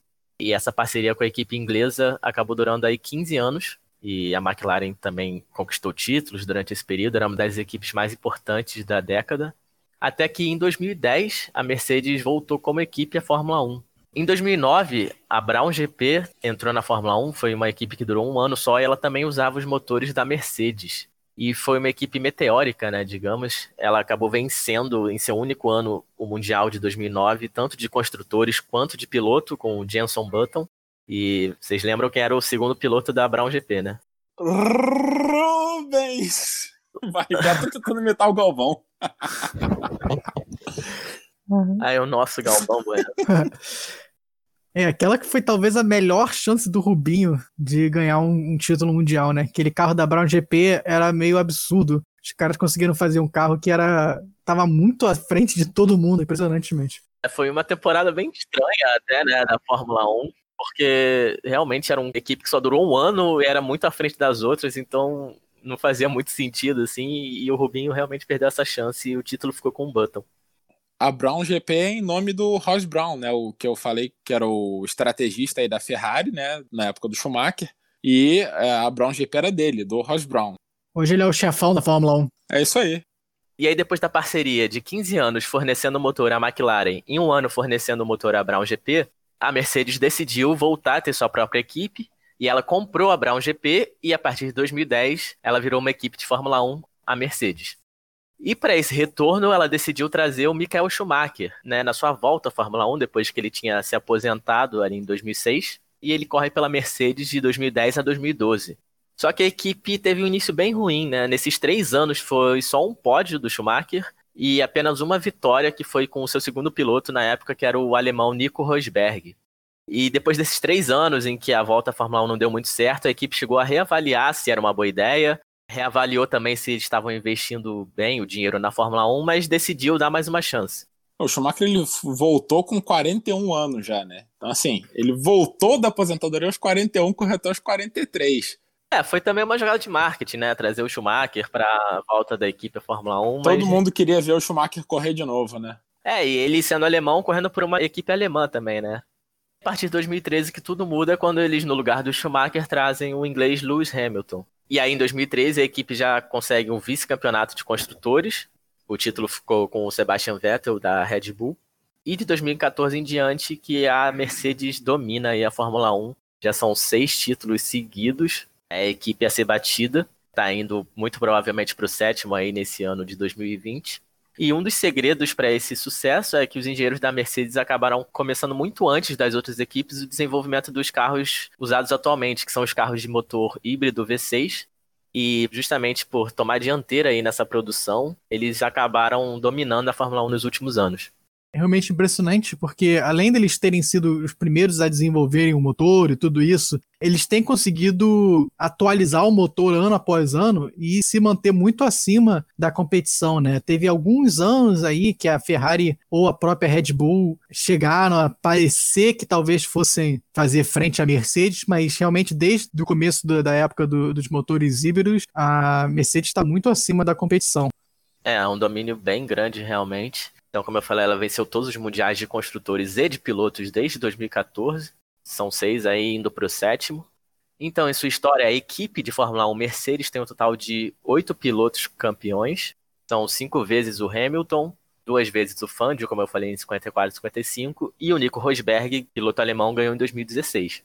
E essa parceria com a equipe inglesa acabou durando aí 15 anos, e a McLaren também conquistou títulos durante esse período, era uma das equipes mais importantes da década. Até que em 2010 a Mercedes voltou como equipe à Fórmula 1. Em 2009, a Brown GP entrou na Fórmula 1, foi uma equipe que durou um ano só e ela também usava os motores da Mercedes. E foi uma equipe meteórica, né, digamos. Ela acabou vencendo em seu único ano o Mundial de 2009, tanto de construtores quanto de piloto, com o Jenson Button. E vocês lembram quem era o segundo piloto da Brown GP, né? Rubens! Vai, já tô tentando imitar o Galvão. Aí o nosso Galvão, bueno. É, aquela que foi talvez a melhor chance do Rubinho de ganhar um, um, título mundial, né? Aquele carro da Brown GP era meio absurdo. Os caras conseguiram fazer um carro que era tava muito à frente de todo mundo, impressionantemente. É, foi uma temporada bem estranha até, né, da Fórmula 1 porque realmente era uma equipe que só durou um ano e era muito à frente das outras, então não fazia muito sentido, assim, e o Rubinho realmente perdeu essa chance e o título ficou com o Button. A Brown GP é em nome do Ross Brown, né, o que eu falei que era o estrategista aí da Ferrari, né, na época do Schumacher, e é, a Brown GP era dele, do Ross Brown. Hoje ele é o chefão da Fórmula 1. É isso aí. E aí, depois da parceria de 15 anos fornecendo motor à McLaren e um ano fornecendo motor à Brown GP, a Mercedes decidiu voltar a ter sua própria equipe e ela comprou a Brown GP e a partir de 2010 ela virou uma equipe de Fórmula 1, a Mercedes. E para esse retorno, ela decidiu trazer o Michael Schumacher, né, na sua volta à Fórmula 1, depois que ele tinha se aposentado ali em 2006, e ele corre pela Mercedes de 2010 a 2012. Só que a equipe teve um início bem ruim, né? Nesses três anos foi só um pódio do Schumacher, e apenas uma vitória que foi com o seu segundo piloto na época, que era o alemão Nico Rosberg. E depois desses três anos em que a volta à Fórmula 1 não deu muito certo, a equipe chegou a reavaliar se era uma boa ideia, reavaliou também se eles estavam investindo bem o dinheiro na Fórmula 1, mas decidiu dar mais uma chance. O Schumacher ele voltou com 41 anos já, né? Então, assim, ele voltou da aposentadoria aos 41, corretor aos 43. É, foi também uma jogada de marketing, né? Trazer o Schumacher para a volta da equipe Fórmula 1. Todo mas... mundo queria ver o Schumacher correr de novo, né? É, e ele sendo alemão, correndo por uma equipe alemã também, né? Partir de 2013 que tudo muda quando eles, no lugar do Schumacher, trazem o inglês Lewis Hamilton. E aí, em 2013, a equipe já consegue um vice-campeonato de construtores. O título ficou com o Sebastian Vettel, da Red Bull. E de 2014 em diante, que a Mercedes domina a Fórmula 1. Já são seis títulos seguidos. A equipe a ser batida. Está indo muito provavelmente para o sétimo aí nesse ano de 2020. E um dos segredos para esse sucesso é que os engenheiros da Mercedes acabaram começando muito antes das outras equipes o desenvolvimento dos carros usados atualmente, que são os carros de motor híbrido V6. E justamente por tomar dianteira aí nessa produção, eles acabaram dominando a Fórmula 1 nos últimos anos. É realmente impressionante, porque além deles terem sido os primeiros a desenvolverem o motor e tudo isso, eles têm conseguido atualizar o motor ano após ano e se manter muito acima da competição, né? Teve alguns anos aí que a Ferrari ou a própria Red Bull chegaram a parecer que talvez fossem fazer frente à Mercedes, mas realmente desde o começo da época do, dos motores híbridos, a Mercedes está muito acima da competição. É, um domínio bem grande realmente. Então, como eu falei, ela venceu todos os mundiais de construtores e de pilotos desde 2014. São seis aí indo para o sétimo. Então, em sua história, a equipe de Fórmula 1 Mercedes tem um total de oito pilotos campeões. São cinco vezes o Hamilton, duas vezes o Fangio, como eu falei, em 54 e 55, e o Nico Rosberg, piloto alemão, ganhou em 2016.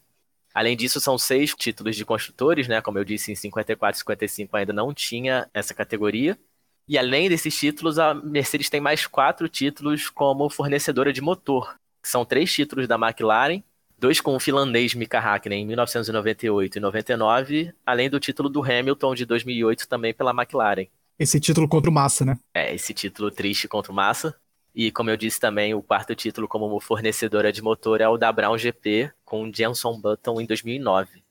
Além disso, são seis títulos de construtores, né? Como eu disse, em 54 e 55 ainda não tinha essa categoria. E além desses títulos, a Mercedes tem mais quatro títulos como fornecedora de motor. São três títulos da McLaren, dois com o finlandês Mika Hakkinen em 1998 e 99, além do título do Hamilton de 2008 também pela McLaren. Esse título contra o Massa, né? É, esse título triste contra o Massa. E como eu disse também, o quarto título como fornecedora de motor é o da Brown GP com Jenson Button em 2009.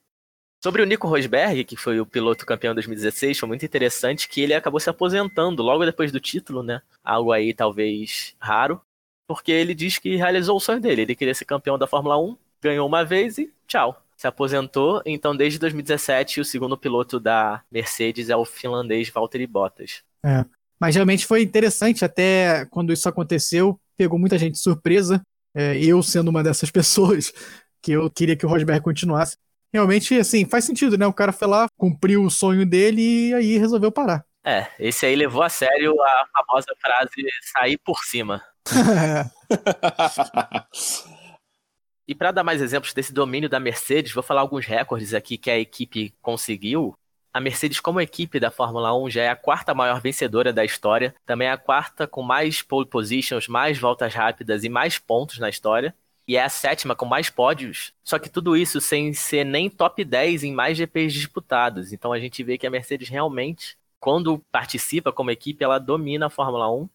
Sobre o Nico Rosberg, que foi o piloto campeão em 2016, foi muito interessante que ele acabou se aposentando logo depois do título, né? Algo aí talvez raro, porque ele diz que realizou o sonho dele. Ele queria ser campeão da Fórmula 1, ganhou uma vez e tchau. Se aposentou, então desde 2017 o segundo piloto da Mercedes é o finlandês Valtteri Bottas. É, mas realmente foi interessante, até quando isso aconteceu, pegou muita gente de surpresa. É, eu sendo uma dessas pessoas que eu queria que o Rosberg continuasse realmente, assim, faz sentido, né? O cara foi lá, cumpriu o sonho dele e aí resolveu parar. É, esse aí levou a sério a famosa frase sair por cima. e para dar mais exemplos desse domínio da Mercedes, vou falar alguns recordes aqui que a equipe conseguiu. A Mercedes, como equipe da Fórmula 1, já é a quarta maior vencedora da história, também é a quarta com mais pole positions, mais voltas rápidas e mais pontos na história e é a sétima com mais pódios. Só que tudo isso sem ser nem top 10 em mais GPs disputados. Então a gente vê que a Mercedes realmente, quando participa como equipe, ela domina a Fórmula 1.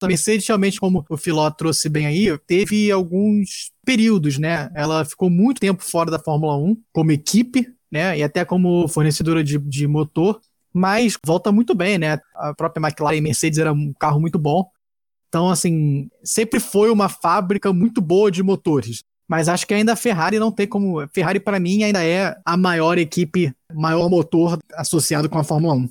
A Mercedes, realmente, como o Filó trouxe bem aí, teve alguns períodos, né? Ela ficou muito tempo fora da Fórmula 1 como equipe, né? E até como fornecedora de, de motor mas volta muito bem, né? A própria McLaren e Mercedes era um carro muito bom. Então, assim, sempre foi uma fábrica muito boa de motores. Mas acho que ainda a Ferrari não tem como. Ferrari, para mim, ainda é a maior equipe, maior motor associado com a Fórmula 1.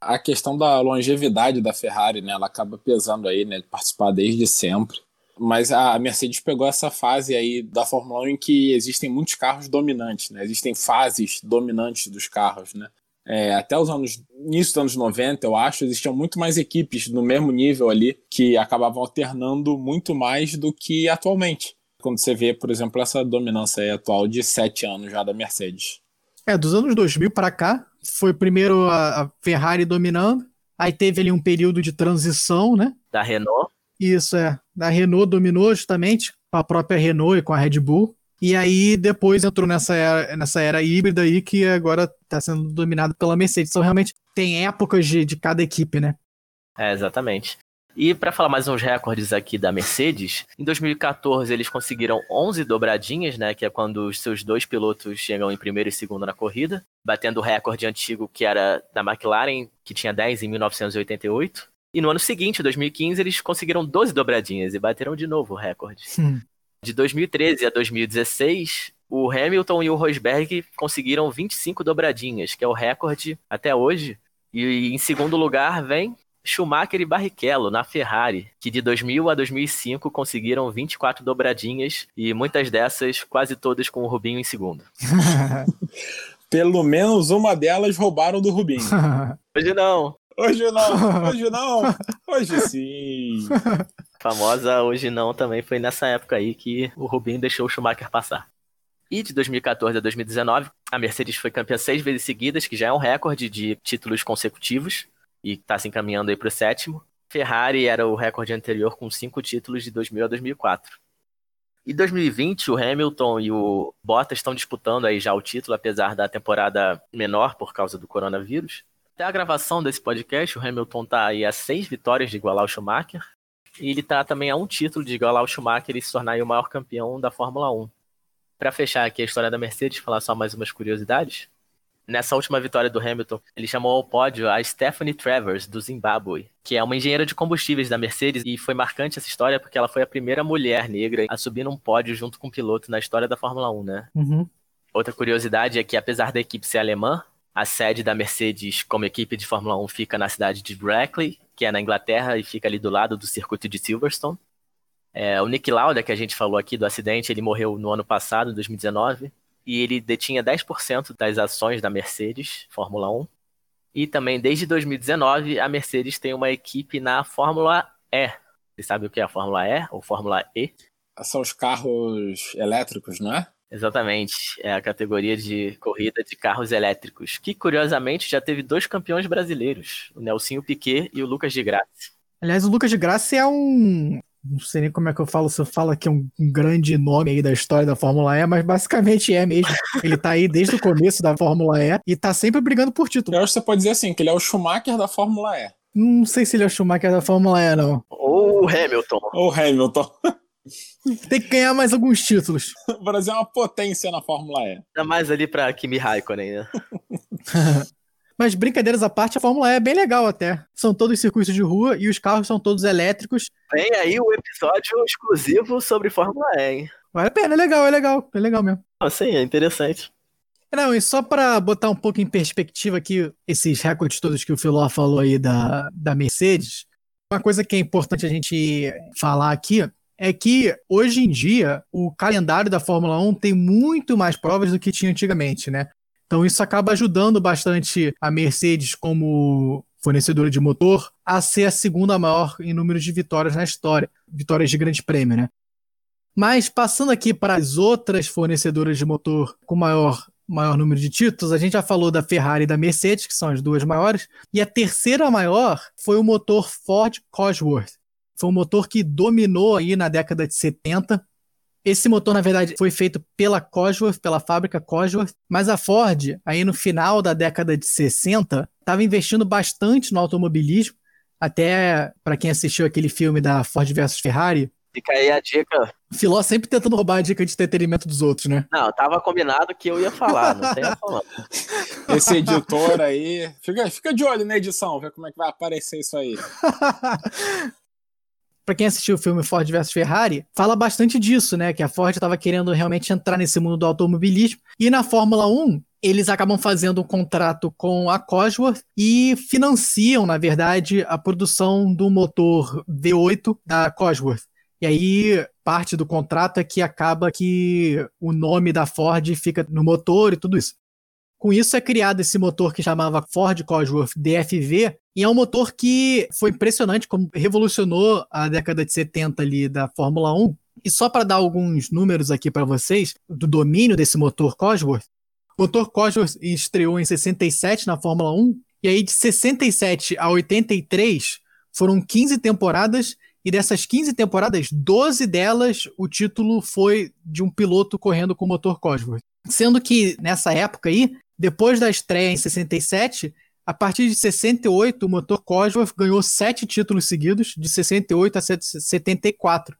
A questão da longevidade da Ferrari, né? Ela acaba pesando aí, né? Participar desde sempre. Mas a Mercedes pegou essa fase aí da Fórmula 1 em que existem muitos carros dominantes, né? Existem fases dominantes dos carros, né? É, até os anos início dos anos 90, eu acho, existiam muito mais equipes no mesmo nível ali que acabavam alternando muito mais do que atualmente. Quando você vê, por exemplo, essa dominância atual de sete anos já da Mercedes. É, dos anos 2000 para cá, foi primeiro a, a Ferrari dominando, aí teve ali um período de transição, né? Da Renault. Isso, é. Da Renault dominou justamente com a própria Renault e com a Red Bull. E aí depois entrou nessa era, nessa era híbrida aí que agora está sendo dominado pela Mercedes. Então realmente tem épocas de, de cada equipe, né? É, exatamente. E para falar mais uns recordes aqui da Mercedes, em 2014 eles conseguiram 11 dobradinhas, né, que é quando os seus dois pilotos chegam em primeiro e segundo na corrida, batendo o recorde antigo que era da McLaren, que tinha 10 em 1988. E no ano seguinte, 2015, eles conseguiram 12 dobradinhas e bateram de novo o recorde. Hum. De 2013 a 2016, o Hamilton e o Rosberg conseguiram 25 dobradinhas, que é o recorde até hoje. E em segundo lugar vem Schumacher e Barrichello na Ferrari, que de 2000 a 2005 conseguiram 24 dobradinhas e muitas dessas, quase todas com o Rubinho em segundo. Pelo menos uma delas roubaram do Rubinho. Hoje não. Hoje não, hoje não, hoje sim. Famosa hoje não também foi nessa época aí que o Rubinho deixou o Schumacher passar. E de 2014 a 2019, a Mercedes foi campeã seis vezes seguidas, que já é um recorde de títulos consecutivos, e está se encaminhando aí para o sétimo. Ferrari era o recorde anterior com cinco títulos de 2000 a 2004. E 2020, o Hamilton e o Bottas estão disputando aí já o título, apesar da temporada menor por causa do coronavírus. Até a gravação desse podcast, o Hamilton está aí a seis vitórias de igualar o Schumacher. E ele está também a um título de igualar o Schumacher e se tornar o maior campeão da Fórmula 1 para fechar aqui a história da Mercedes, falar só mais umas curiosidades. Nessa última vitória do Hamilton, ele chamou ao pódio a Stephanie Travers, do Zimbábue, que é uma engenheira de combustíveis da Mercedes, e foi marcante essa história porque ela foi a primeira mulher negra a subir num pódio junto com um piloto na história da Fórmula 1, né? Uhum. Outra curiosidade é que, apesar da equipe ser alemã, a sede da Mercedes como equipe de Fórmula 1 fica na cidade de Brackley, que é na Inglaterra e fica ali do lado do circuito de Silverstone. É, o Nick Lauda, que a gente falou aqui do acidente, ele morreu no ano passado, em 2019, e ele detinha 10% das ações da Mercedes Fórmula 1. E também, desde 2019, a Mercedes tem uma equipe na Fórmula E. Você sabe o que é a Fórmula E ou Fórmula E? São os carros elétricos, não é? Exatamente, é a categoria de corrida de carros elétricos, que curiosamente já teve dois campeões brasileiros, o Nelsinho Piquet e o Lucas de Graça. Aliás, o Lucas de Graça é um não sei nem como é que eu falo, se eu falo que é um, grande nome aí da história da Fórmula E, mas basicamente é mesmo. Ele tá aí desde o começo da Fórmula E e tá sempre brigando por título. Eu acho que você pode dizer assim, que ele é o Schumacher da Fórmula E. Não sei se ele é o Schumacher da Fórmula E, não. Ou Hamilton. Ou Hamilton. Tem que ganhar mais alguns títulos. O Brasil é uma potência na Fórmula E. Ainda mais ali pra Kimi Raikkonen, né? Mas brincadeiras à parte, a Fórmula E é bem legal até. São todos circuitos de rua e os carros são todos elétricos. Vem aí o episódio exclusivo sobre Fórmula E, hein? Vale a pena, é legal, é legal, é legal mesmo. Ah, sim, é interessante. Não, e só para botar um pouco em perspectiva aqui esses recordes todos que o Filó falou aí da, da Mercedes, uma coisa que é importante a gente falar aqui é que hoje em dia o calendário da Fórmula 1 tem muito mais provas do que tinha antigamente, né? Então isso acaba ajudando bastante a Mercedes como fornecedora de motor a ser a segunda maior em número de vitórias na história, vitórias de grande prêmio, né? Mas passando aqui para as outras fornecedoras de motor com maior maior número de títulos, a gente já falou da Ferrari e da Mercedes, que são as duas maiores, e a terceira maior foi o motor Ford Cosworth. Foi um motor que dominou aí na década de 70 esse motor, na verdade, foi feito pela Cosworth, pela fábrica Cosworth, mas a Ford, aí no final da década de 60, estava investindo bastante no automobilismo, até para quem assistiu aquele filme da Ford versus Ferrari. Fica aí a dica. Filó sempre tentando roubar a dica de entretenimento dos outros, né? Não, tava combinado que eu ia falar, não tem a falar. Esse editor aí. Fica, fica de olho na edição, ver como é que vai aparecer isso aí. para quem assistiu o filme Ford vs Ferrari, fala bastante disso, né? Que a Ford estava querendo realmente entrar nesse mundo do automobilismo. E na Fórmula 1, eles acabam fazendo um contrato com a Cosworth e financiam, na verdade, a produção do motor V8 da Cosworth. E aí, parte do contrato é que acaba que o nome da Ford fica no motor e tudo isso. Com isso é criado esse motor que chamava Ford Cosworth DFV, e é um motor que foi impressionante, como revolucionou a década de 70 ali da Fórmula 1. E só para dar alguns números aqui para vocês do domínio desse motor Cosworth, o motor Cosworth estreou em 67 na Fórmula 1, e aí de 67 a 83 foram 15 temporadas, e dessas 15 temporadas, 12 delas o título foi de um piloto correndo com o motor Cosworth. Sendo que nessa época aí, depois da estreia em 67, a partir de 68, o motor Cosworth ganhou sete títulos seguidos, de 68 a 74.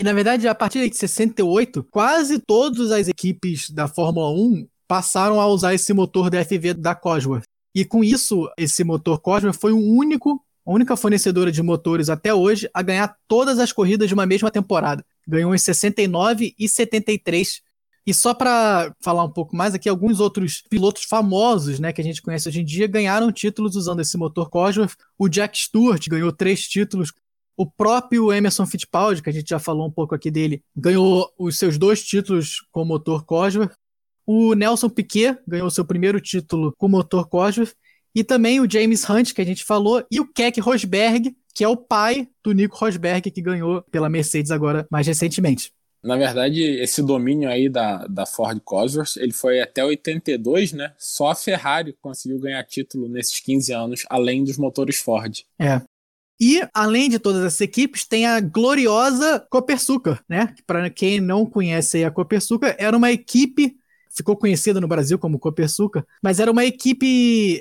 E na verdade, a partir de 68, quase todas as equipes da Fórmula 1 passaram a usar esse motor DFV da Cosworth. E com isso, esse motor Cosworth foi o único, a única fornecedora de motores até hoje a ganhar todas as corridas de uma mesma temporada. Ganhou em 69 e 73 E só para falar um pouco mais aqui, alguns outros pilotos famosos, né, que a gente conhece hoje em dia, ganharam títulos usando esse motor Cosworth. O Jack Stewart ganhou três títulos. O próprio Emerson Fittipaldi, que a gente já falou um pouco aqui dele, ganhou os seus dois títulos com o motor Cosworth. O Nelson Piquet ganhou seu primeiro título com o motor Cosworth. E também o James Hunt, que a gente falou, e o Keck Rosberg, que é o pai do Nico Rosberg, que ganhou pela Mercedes agora mais recentemente. Na verdade, esse domínio aí da, da Ford Cosworth, ele foi até 82, né? Só a Ferrari conseguiu ganhar título nesses 15 anos, além dos motores Ford. É. E, além de todas essas equipes, tem a gloriosa Copersucar, né? Para quem não conhece a Copersucar, era uma equipe ficou conhecida no Brasil como Copersucar, mas era uma equipe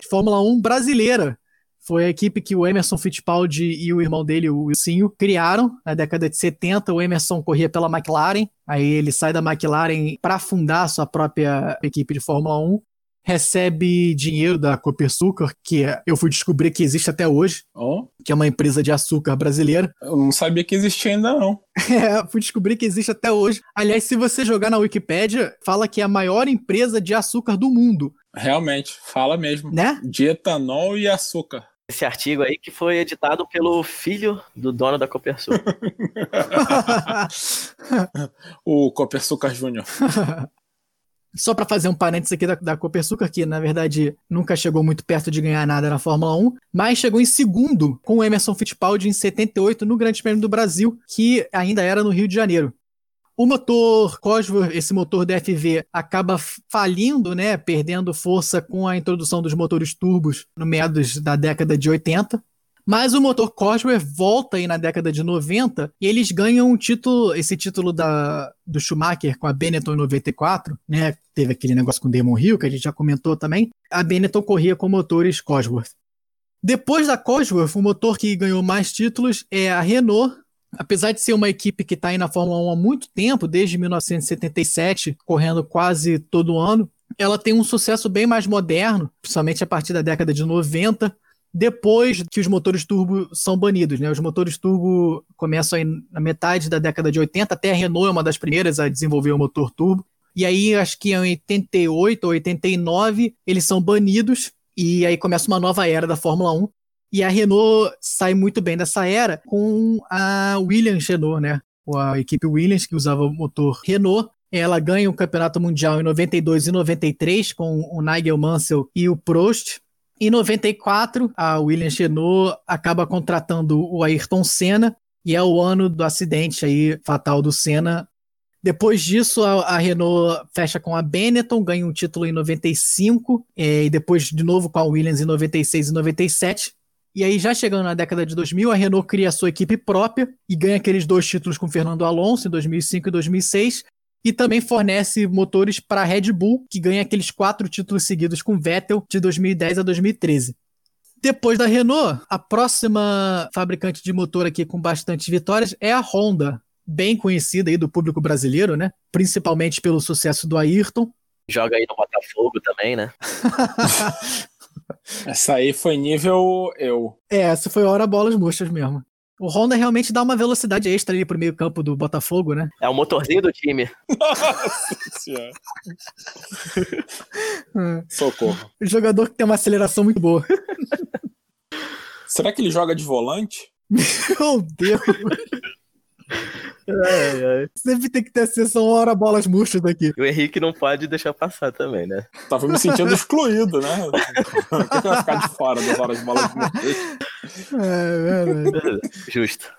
de Fórmula 1 brasileira. Foi a equipe que o Emerson Fittipaldi e o irmão dele, o Wilsinho, criaram na década de 70. O Emerson corria pela McLaren, aí ele sai da McLaren para fundar sua própria equipe de Fórmula 1 recebe dinheiro da Copersucar, que eu fui descobrir que existe até hoje, oh. que é uma empresa de açúcar brasileira. Eu não sabia que existia ainda não. é, fui descobrir que existe até hoje. Aliás, se você jogar na Wikipédia, fala que é a maior empresa de açúcar do mundo. Realmente, fala mesmo. Né? De etanol e açúcar. Esse artigo aí que foi editado pelo filho do dono da Copersucar. o Copersucar Júnior. Só para fazer um parênteses aqui da, da Copersucar, que na verdade nunca chegou muito perto de ganhar nada na Fórmula 1, mas chegou em segundo com o Emerson Fittipaldi em 78 no Grande Prêmio do Brasil, que ainda era no Rio de Janeiro. O motor Cosworth, esse motor DFV, acaba falindo, né, perdendo força com a introdução dos motores turbos no meados da década de 80. Mas o motor Cosworth volta aí na década de 90 e eles ganham um título, esse título da, do Schumacher com a Benetton em 94, né? Teve aquele negócio com o Damon Hill, que a gente já comentou também. A Benetton corria com motores Cosworth. Depois da Cosworth, o motor que ganhou mais títulos é a Renault. Apesar de ser uma equipe que está aí na Fórmula 1 há muito tempo, desde 1977, correndo quase todo ano, ela tem um sucesso bem mais moderno, principalmente a partir da década de 90 depois que os motores turbo são banidos. Né? Os motores turbo começam aí na metade da década de 80, até a Renault é uma das primeiras a desenvolver o motor turbo. E aí, acho que em 88 ou 89, eles são banidos, e aí começa uma nova era da Fórmula 1. E a Renault sai muito bem dessa era com a Williams Renault, né? A equipe Williams, que usava o motor Renault, ela ganha o campeonato mundial em 92 e 93 com o Nigel Mansell e o Prost. Em 94, a Williams Renault acaba contratando o Ayrton Senna, e é o ano do acidente aí fatal do Senna. Depois disso, a, Renault fecha com a Benetton, ganha um título em 95, é, e depois de novo com a Williams em 96 e 97. E aí, já chegando na década de 2000, a Renault cria a sua equipe própria e ganha aqueles dois títulos com Fernando Alonso em 2005 e 2006 e também fornece motores para a Red Bull, que ganha aqueles quatro títulos seguidos com Vettel de 2010 a 2013. Depois da Renault, a próxima fabricante de motor aqui com bastante vitórias é a Honda, bem conhecida aí do público brasileiro, né? Principalmente pelo sucesso do Ayrton. Joga aí no Botafogo também, né? Essa aí foi nível eu. É, essa foi hora bolas murchas mesmo. O Honda realmente dá uma velocidade extra ali pro meio campo do Botafogo, né? É o motorzinho do time. Nossa senhora. Socorro. O jogador que tem uma aceleração muito boa. Será que ele joga de volante? Meu Deus. Ai, ai. Sempre tem que ter a sessão hora bolas murchas daqui. O Henrique não pode deixar passar também, né? Tava me sentindo excluído, né? Por que eu ia ficar de fora das horas bolas murchas? É, verdade. Justo.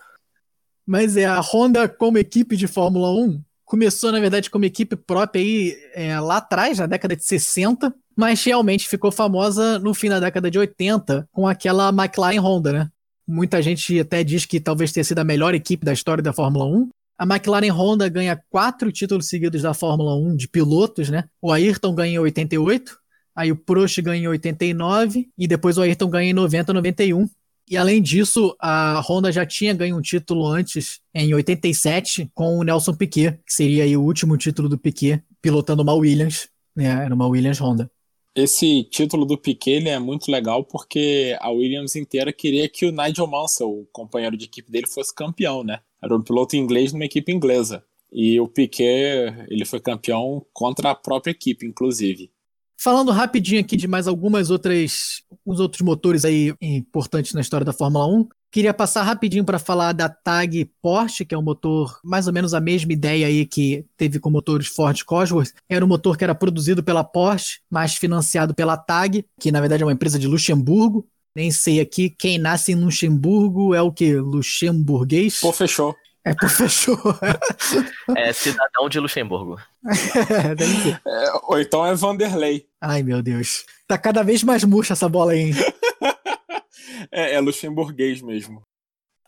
Mas é, a Honda como equipe de Fórmula 1 começou, na verdade, como equipe própria aí é, lá atrás, na década de 60, mas realmente ficou famosa no fim da década de 80 com aquela McLaren Honda, né? Muita gente até diz que talvez tenha sido a melhor equipe da história da Fórmula 1. A McLaren Honda ganha quatro títulos seguidos da Fórmula 1 de pilotos, né? O Ayrton ganha em 88, aí o Prost ganha em 89 e depois o Ayrton ganha em 90, 91. E além disso, a Honda já tinha ganho um título antes, em 87, com o Nelson Piquet, que seria o último título do Piquet, pilotando uma Williams, né? Era uma Williams Honda. Esse título do Piquet é muito legal porque a Williams inteira queria que o Nigel Mansell, o companheiro de equipe dele, fosse campeão, né? Era um piloto inglês numa equipe inglesa. E o Piquet, ele foi campeão contra a própria equipe, inclusive. Falando rapidinho aqui de mais algumas outras, os outros motores aí importantes na história da Fórmula 1, queria passar rapidinho para falar da Tag Porsche, que é um motor mais ou menos a mesma ideia aí que teve com motores Ford Cosworth. Era um motor que era produzido pela Porsche, mas financiado pela Tag, que na verdade é uma empresa de Luxemburgo. Nem sei aqui, quem nasce em Luxemburgo é o que? Luxemburguês? Pô, fechou. É, pô, fechou. É cidadão de Luxemburgo. É, deve ser. É, ou então é Vanderlei. Ai, meu Deus. Tá cada vez mais murcha essa bola aí, hein? É, é luxemburguês mesmo.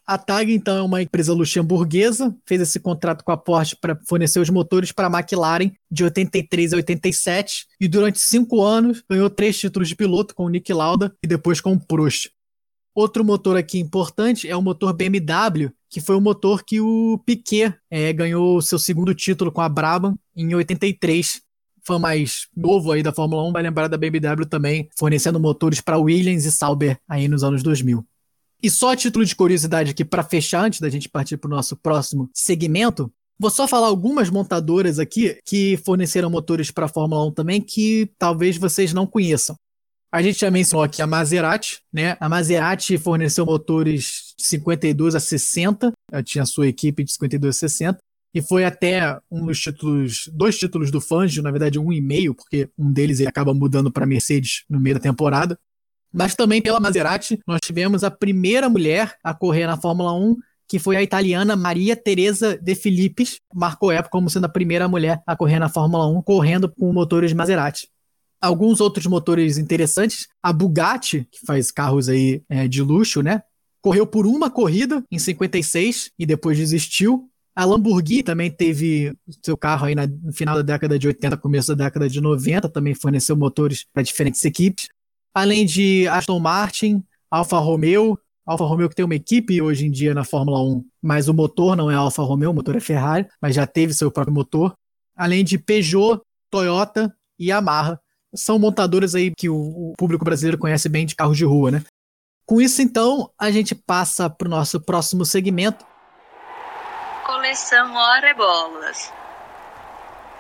A TAG, então, é uma empresa luxemburguesa, fez esse contrato com a Porsche para fornecer os motores para a McLaren de 83 a 87 e durante cinco anos ganhou três títulos de piloto com o Nick Lauda e depois com o Prost. Outro motor aqui importante é o motor BMW, que foi o motor que o Piquet é, ganhou seu segundo título com a Brabham em 83. Fã mais novo aí da Fórmula 1 vai lembrar da BMW também, fornecendo motores para Williams e Sauber aí nos anos 2000. E só a título de curiosidade aqui para fechar, antes da gente partir para o nosso próximo segmento, vou só falar algumas montadoras aqui que forneceram motores para a Fórmula 1 também que talvez vocês não conheçam. A gente já mencionou aqui a Maserati, né? A Maserati forneceu motores de 52 a 60, ela tinha a sua equipe de 52 a 60, e foi até um dos títulos, dois títulos do Fangio, na verdade um e meio, porque um deles ele acaba mudando para Mercedes no meio da temporada. Mas também pela Maserati, nós tivemos a primeira mulher a correr na Fórmula 1, que foi a italiana Maria Teresa De Filippis, marcou época como sendo a primeira mulher a correr na Fórmula 1, correndo com motores Maserati alguns outros motores interessantes. A Bugatti, que faz carros aí é, de luxo, né? Correu por uma corrida em 56 e depois desistiu. A Lamborghini também teve seu carro aí no final da década de 80, começo da década de 90, também forneceu motores para diferentes equipes. Além de Aston Martin, Alfa Romeo, Alfa Romeo que tem uma equipe hoje em dia na Fórmula 1, mas o motor não é Alfa Romeo, o motor é Ferrari, mas já teve seu próprio motor. Além de Peugeot, Toyota e Yamaha, são montadoras aí que o, público brasileiro conhece bem de carros de rua, né? Com isso, então, a gente passa para o nosso próximo segmento. Coleção Hora Bolas.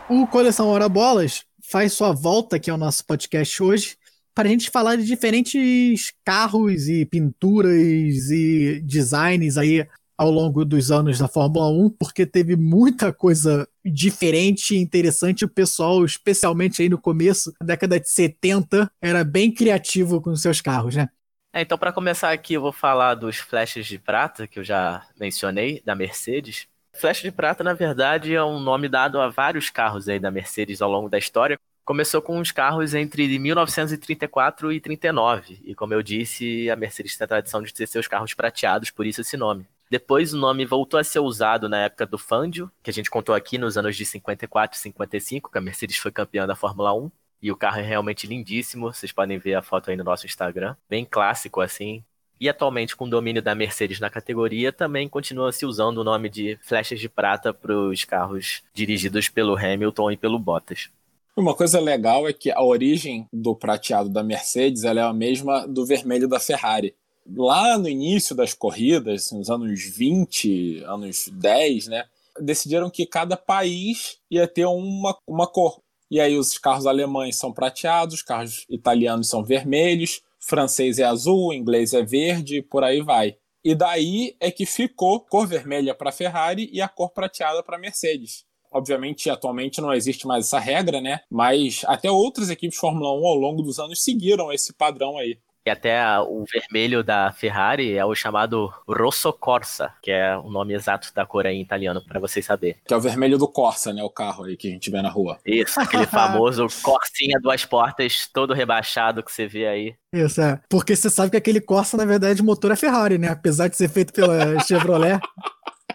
O Coleção Hora Bolas faz sua volta aqui ao nosso podcast hoje para a gente falar de diferentes carros e pinturas e designs aí ao longo dos anos da Fórmula 1, porque teve muita coisa diferente e interessante. O pessoal, especialmente aí no começo, da década de 70, era bem criativo com seus carros, né? É, então, para começar aqui, eu vou falar dos flashes de prata, que eu já mencionei, da Mercedes. Flash de prata, na verdade, é um nome dado a vários carros aí da Mercedes ao longo da história. Começou com os carros entre 1934 e 39. E como eu disse, a Mercedes tem a tradição de ter seus carros prateados, por isso esse nome. Depois o nome voltou a ser usado na época do Fangio, que a gente contou aqui nos anos de 54 e 55, que a Mercedes foi campeã da Fórmula 1. E o carro é realmente lindíssimo, vocês podem ver a foto aí no nosso Instagram. Bem clássico assim. E atualmente, com o domínio da Mercedes na categoria, também continua se usando o nome de flechas de prata para os carros dirigidos pelo Hamilton e pelo Bottas. Uma coisa legal é que a origem do prateado da Mercedes é a mesma do vermelho da Ferrari lá no início das corridas, nos anos 20, anos 10, né, decidiram que cada país ia ter uma, uma cor. E aí os carros alemães são prateados, os carros italianos são vermelhos, francês é azul, inglês é verde, por aí vai. E daí é que ficou cor vermelha para Ferrari e a cor prateada para Mercedes. Obviamente, atualmente não existe mais essa regra, né? Mas até outras equipes de Fórmula 1 ao longo dos anos seguiram esse padrão aí. E até o vermelho da Ferrari é o chamado Rosso Corsa, que é o nome exato da cor aí em italiano, para vocês saberem. Que é o vermelho do Corsa, né? O carro aí que a gente vê na rua. Isso, aquele famoso Corsinha duas portas, todo rebaixado que você vê aí. Isso, é. Porque você sabe que aquele Corsa, na verdade, o motor é Ferrari, né? Apesar de ser feito pela Chevrolet.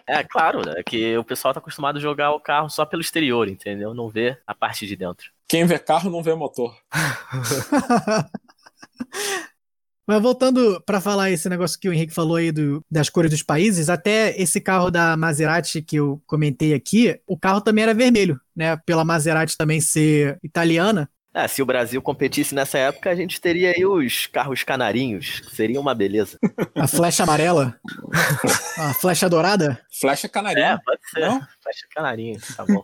É, claro, é que o pessoal tá acostumado a jogar o carro só pelo exterior, entendeu? Não vê a parte de dentro. Quem vê carro não vê motor. Mas voltando para falar esse negócio que o Henrique falou aí do, das cores dos países, até esse carro da Maserati que eu comentei aqui, o carro também era vermelho, né? Pela Maserati também ser italiana, É, se o Brasil competisse nessa época, a gente teria aí os carros canarinhos, seria uma beleza. A flecha amarela? A flecha dourada? Flecha canarinho. É, pode ser. Não? Flecha canarinho, tá bom.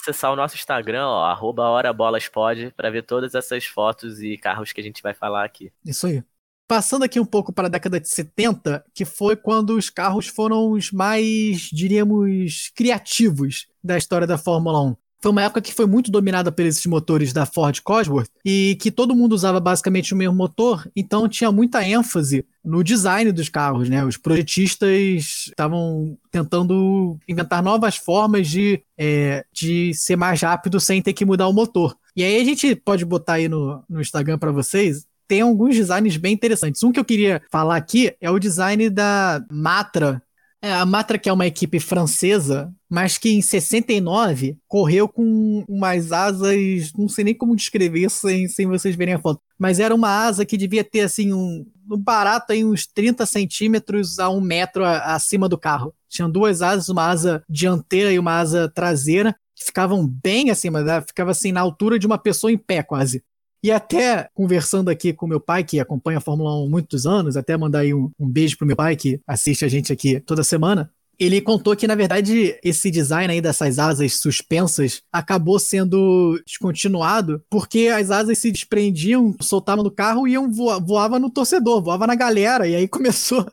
Acessar o nosso Instagram, ó, arroba horabolaspod, pra ver todas essas fotos e carros que a gente vai falar aqui. Isso aí. Passando aqui um pouco para a década de 70, que foi quando os carros foram os mais, diríamos, criativos da história da Fórmula 1. Foi uma época que foi muito dominada por esses motores da Ford Cosworth e que todo mundo usava basicamente o mesmo motor, então tinha muita ênfase no design dos carros, né? Os projetistas estavam tentando inventar novas formas de, é, de ser mais rápido sem ter que mudar o motor. E aí a gente pode botar aí no, no Instagram para vocês tem alguns designs bem interessantes. Um que eu queria falar aqui é o design da Matra. É, a Matra, que é uma equipe francesa, mas que em 69 correu com umas asas, não sei nem como descrever sem, sem vocês verem a foto, mas era uma asa que devia ter assim um, um barato aí uns 30 centímetros a um metro a- acima do carro. Tinham duas asas, uma asa dianteira e uma asa traseira, que ficavam bem acima, né? ficava assim na altura de uma pessoa em pé quase. E até conversando aqui com meu pai, que acompanha a Fórmula 1 há muitos anos, até mandar aí um, um beijo pro meu pai, que assiste a gente aqui toda semana. Ele contou que, na verdade, esse design aí dessas asas suspensas acabou sendo descontinuado porque as asas se desprendiam, soltavam do carro e iam voa, voava no torcedor, voava na galera, e aí começou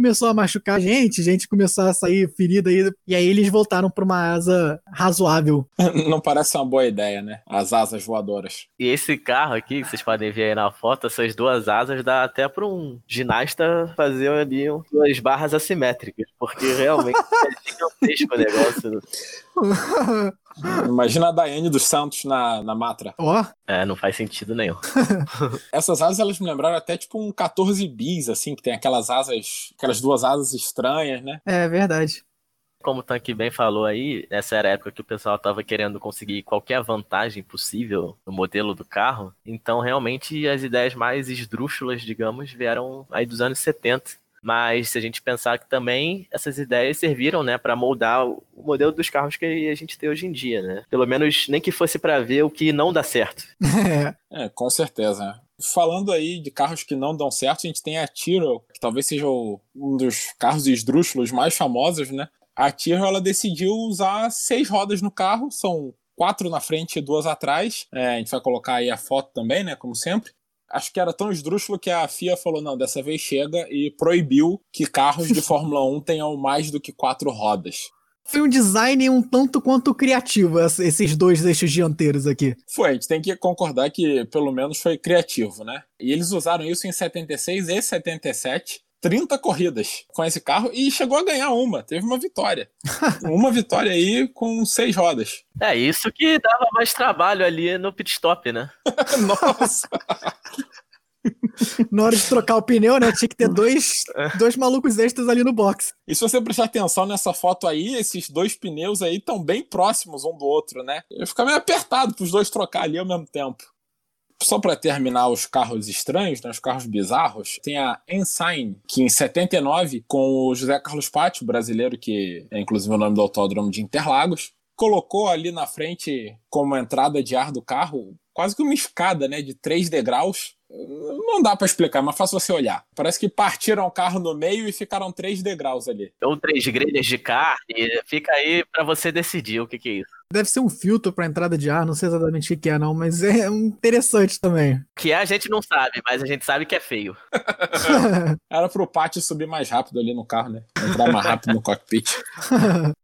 começou a machucar a gente, gente começou a sair ferida aí, e aí eles voltaram para uma asa razoável. Não parece uma boa ideia, né? As asas voadoras. E esse carro aqui, que vocês podem ver aí na foto, essas duas asas dá até para um ginasta fazer ali um- duas barras assimétricas, porque realmente é gigantesco o negócio. Imagina a Daiane dos Santos na, na Matra. Ó, É, não faz sentido nenhum. Essas asas, elas me lembraram até tipo um 14 bis, assim, que tem aquelas asas, aquelas duas asas estranhas, né? é verdade. Como o Tanque bem falou aí, essa era a época que o pessoal estava querendo conseguir qualquer vantagem possível no modelo do carro. Então, realmente, as ideias mais esdrúxulas, digamos, vieram aí dos anos 70. Mas se a gente pensar que também essas ideias serviram, né, para moldar o modelo dos carros que a gente tem hoje em dia, né? Pelo menos nem que fosse para ver o que não dá certo. É, É, com certeza. Falando aí de carros que não dão certo, a gente tem a Tyrrell, que talvez seja o- um dos carros esdrúxulos mais famosos, né? A Tyrrell, ela decidiu usar seis rodas no carro, são quatro na frente e duas atrás. É, a gente vai colocar aí a foto também, né, como sempre. Acho que era tão esdrúxulo que a FIA falou, não, dessa vez chega, e proibiu que carros de Fórmula 1 tenham mais do que quatro rodas. Foi um design um tanto quanto criativo, ess- esses dois eixos dianteiros aqui. Foi, a gente tem que concordar que pelo menos foi criativo, né? E eles usaram isso em 76 e 77, 30 corridas com esse carro e chegou a ganhar uma, teve uma vitória. uma vitória aí com seis rodas. É isso que dava mais trabalho ali no pit stop, né? Nossa! Na hora de trocar o pneu, né? Tinha que ter dois, dois malucos extras ali no box. E se você prestar atenção nessa foto aí, esses dois pneus aí estão bem próximos um do outro, né? Fica meio apertado para os dois trocar ali ao mesmo tempo. Só para terminar os carros estranhos, né, os carros bizarros, tem a Ensign, que em 79, com o José Carlos Pátio, brasileiro, que é inclusive o nome do autódromo de Interlagos, colocou ali na frente, como entrada de ar do carro, quase que uma escada né, de três degraus. Não dá para explicar, mas fácil você olhar. Parece que partiram o carro no meio e ficaram três degraus ali. Ou três grelhas de carne, fica aí pra você decidir o que, que é isso. Deve ser um filtro para entrada de ar, não sei exatamente o que que é, não, mas é interessante também. Que é, a gente não sabe, mas a gente sabe que é feio. Era pro Pátio subir mais rápido ali no carro, né? Entrar mais rápido no cockpit.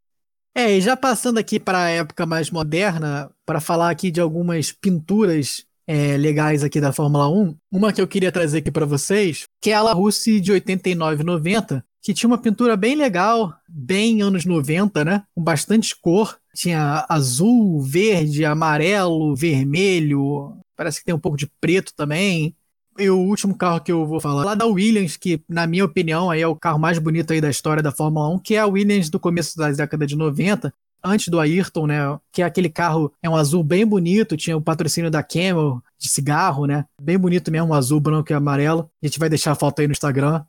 É, e já passando aqui para a época mais moderna, para falar aqui de algumas pinturas é, legais aqui da Fórmula 1, uma que eu queria trazer aqui para vocês, que é a La Russe de 89 e 90, que tinha uma pintura bem legal, bem anos 90, né? Com bastante cor. Tinha azul, verde, amarelo, vermelho, parece que tem um pouco de preto também. E o último carro que eu vou falar, lá da Williams, que na minha opinião aí é o carro mais bonito aí da história da Fórmula 1, que é a Williams do começo da década de 90, antes do Ayrton, né? Que é aquele carro, é um azul bem bonito, tinha o patrocínio da Camel de cigarro, né? Bem bonito mesmo, azul, branco e amarelo. A gente vai deixar a foto aí no Instagram.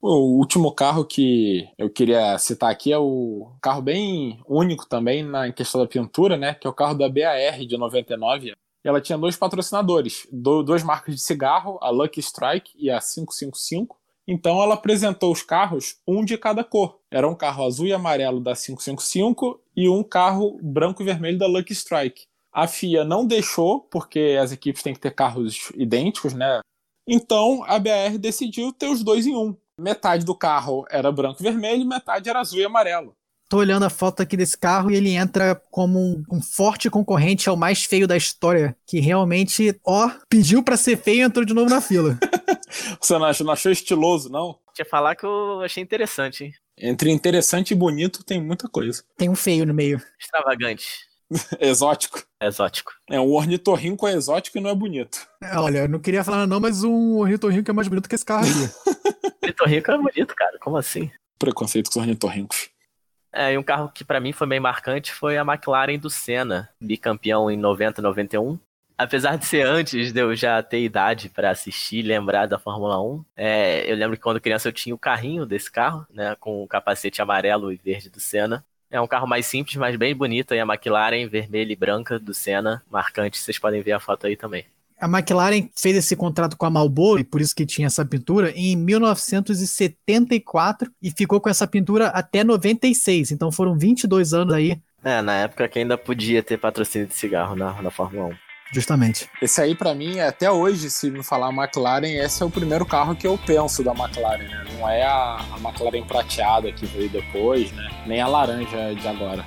O último carro que eu queria citar aqui é o carro bem único também na questão da pintura, né? Que é o carro da BAR de 99. Ela tinha dois patrocinadores, do, duas marcas de cigarro, a Lucky Strike e a 555. Então ela apresentou os carros, um de cada cor. Era um carro azul e amarelo da 555 e um carro branco e vermelho da Lucky Strike. A FIA não deixou, porque as equipes têm que ter carros idênticos, né? Então a BR decidiu ter os dois em um. Metade do carro era branco e vermelho, metade era azul e amarelo. Tô olhando a foto aqui desse carro e ele entra como um, um forte concorrente ao mais feio da história, que realmente, ó, pediu para ser feio e entrou de novo na fila. Você não achou, não achou estiloso, não? Deixa eu falar que eu achei interessante, hein? Entre interessante e bonito tem muita coisa. Tem um feio no meio. Extravagante. exótico. Exótico. É, um ornitorrinco é exótico e não é bonito. É, olha, eu não queria falar não, mas um ornitorrinco é mais bonito que esse carro aqui. ornitorrinco é bonito, cara. Como assim? Preconceito com os ornitorrincos. É, e um carro que para mim foi bem marcante foi a McLaren do Senna, bicampeão em 90 91. Apesar de ser antes de eu já ter idade para assistir e lembrar da Fórmula 1, é, eu lembro que quando criança eu tinha o carrinho desse carro, né, com o capacete amarelo e verde do Senna. É um carro mais simples, mas bem bonito, e a McLaren vermelha e branca do Senna, marcante, vocês podem ver a foto aí também. A McLaren fez esse contrato com a Marlboro, e por isso que tinha essa pintura, em 1974 e ficou com essa pintura até 96. Então foram 22 anos aí. É, na época que ainda podia ter patrocínio de cigarro na, na Fórmula 1. Justamente. Esse aí, para mim, até hoje, se me falar McLaren, esse é o primeiro carro que eu penso da McLaren, né? Não é a, a McLaren prateada que veio depois, né? Nem a laranja de agora.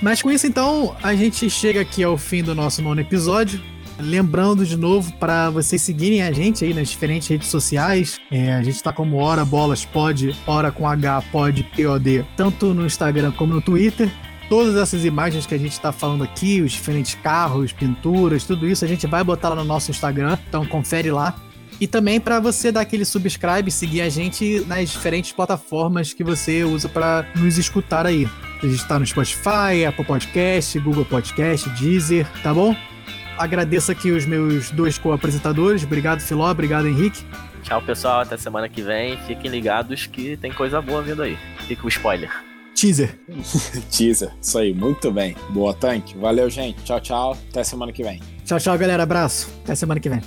Mas com isso, então, a gente chega aqui ao fim do nosso nono episódio. Lembrando de novo para vocês seguirem a gente aí nas diferentes redes sociais. É, a gente tá como Hora Bolas Pod, Hora com H Pod POD, tanto no Instagram como no Twitter. Todas essas imagens que a gente está falando aqui, os diferentes carros, pinturas, tudo isso a gente vai botar lá no nosso Instagram, então confere lá. E também para você dar aquele subscribe, seguir a gente nas diferentes plataformas que você usa para nos escutar aí. A gente está no Spotify, Apple Podcast, Google Podcast, Deezer, tá bom? Agradeço aqui os meus dois co-apresentadores. Obrigado, Filó. Obrigado, Henrique. Tchau, pessoal. Até semana que vem. Fiquem ligados que tem coisa boa vindo aí. Fica o spoiler. Teaser. Teaser. Isso aí. Muito bem. Boa, Tanque. Valeu, gente. Tchau, tchau. Até semana que vem. Tchau, tchau, galera. Abraço. Até semana que vem.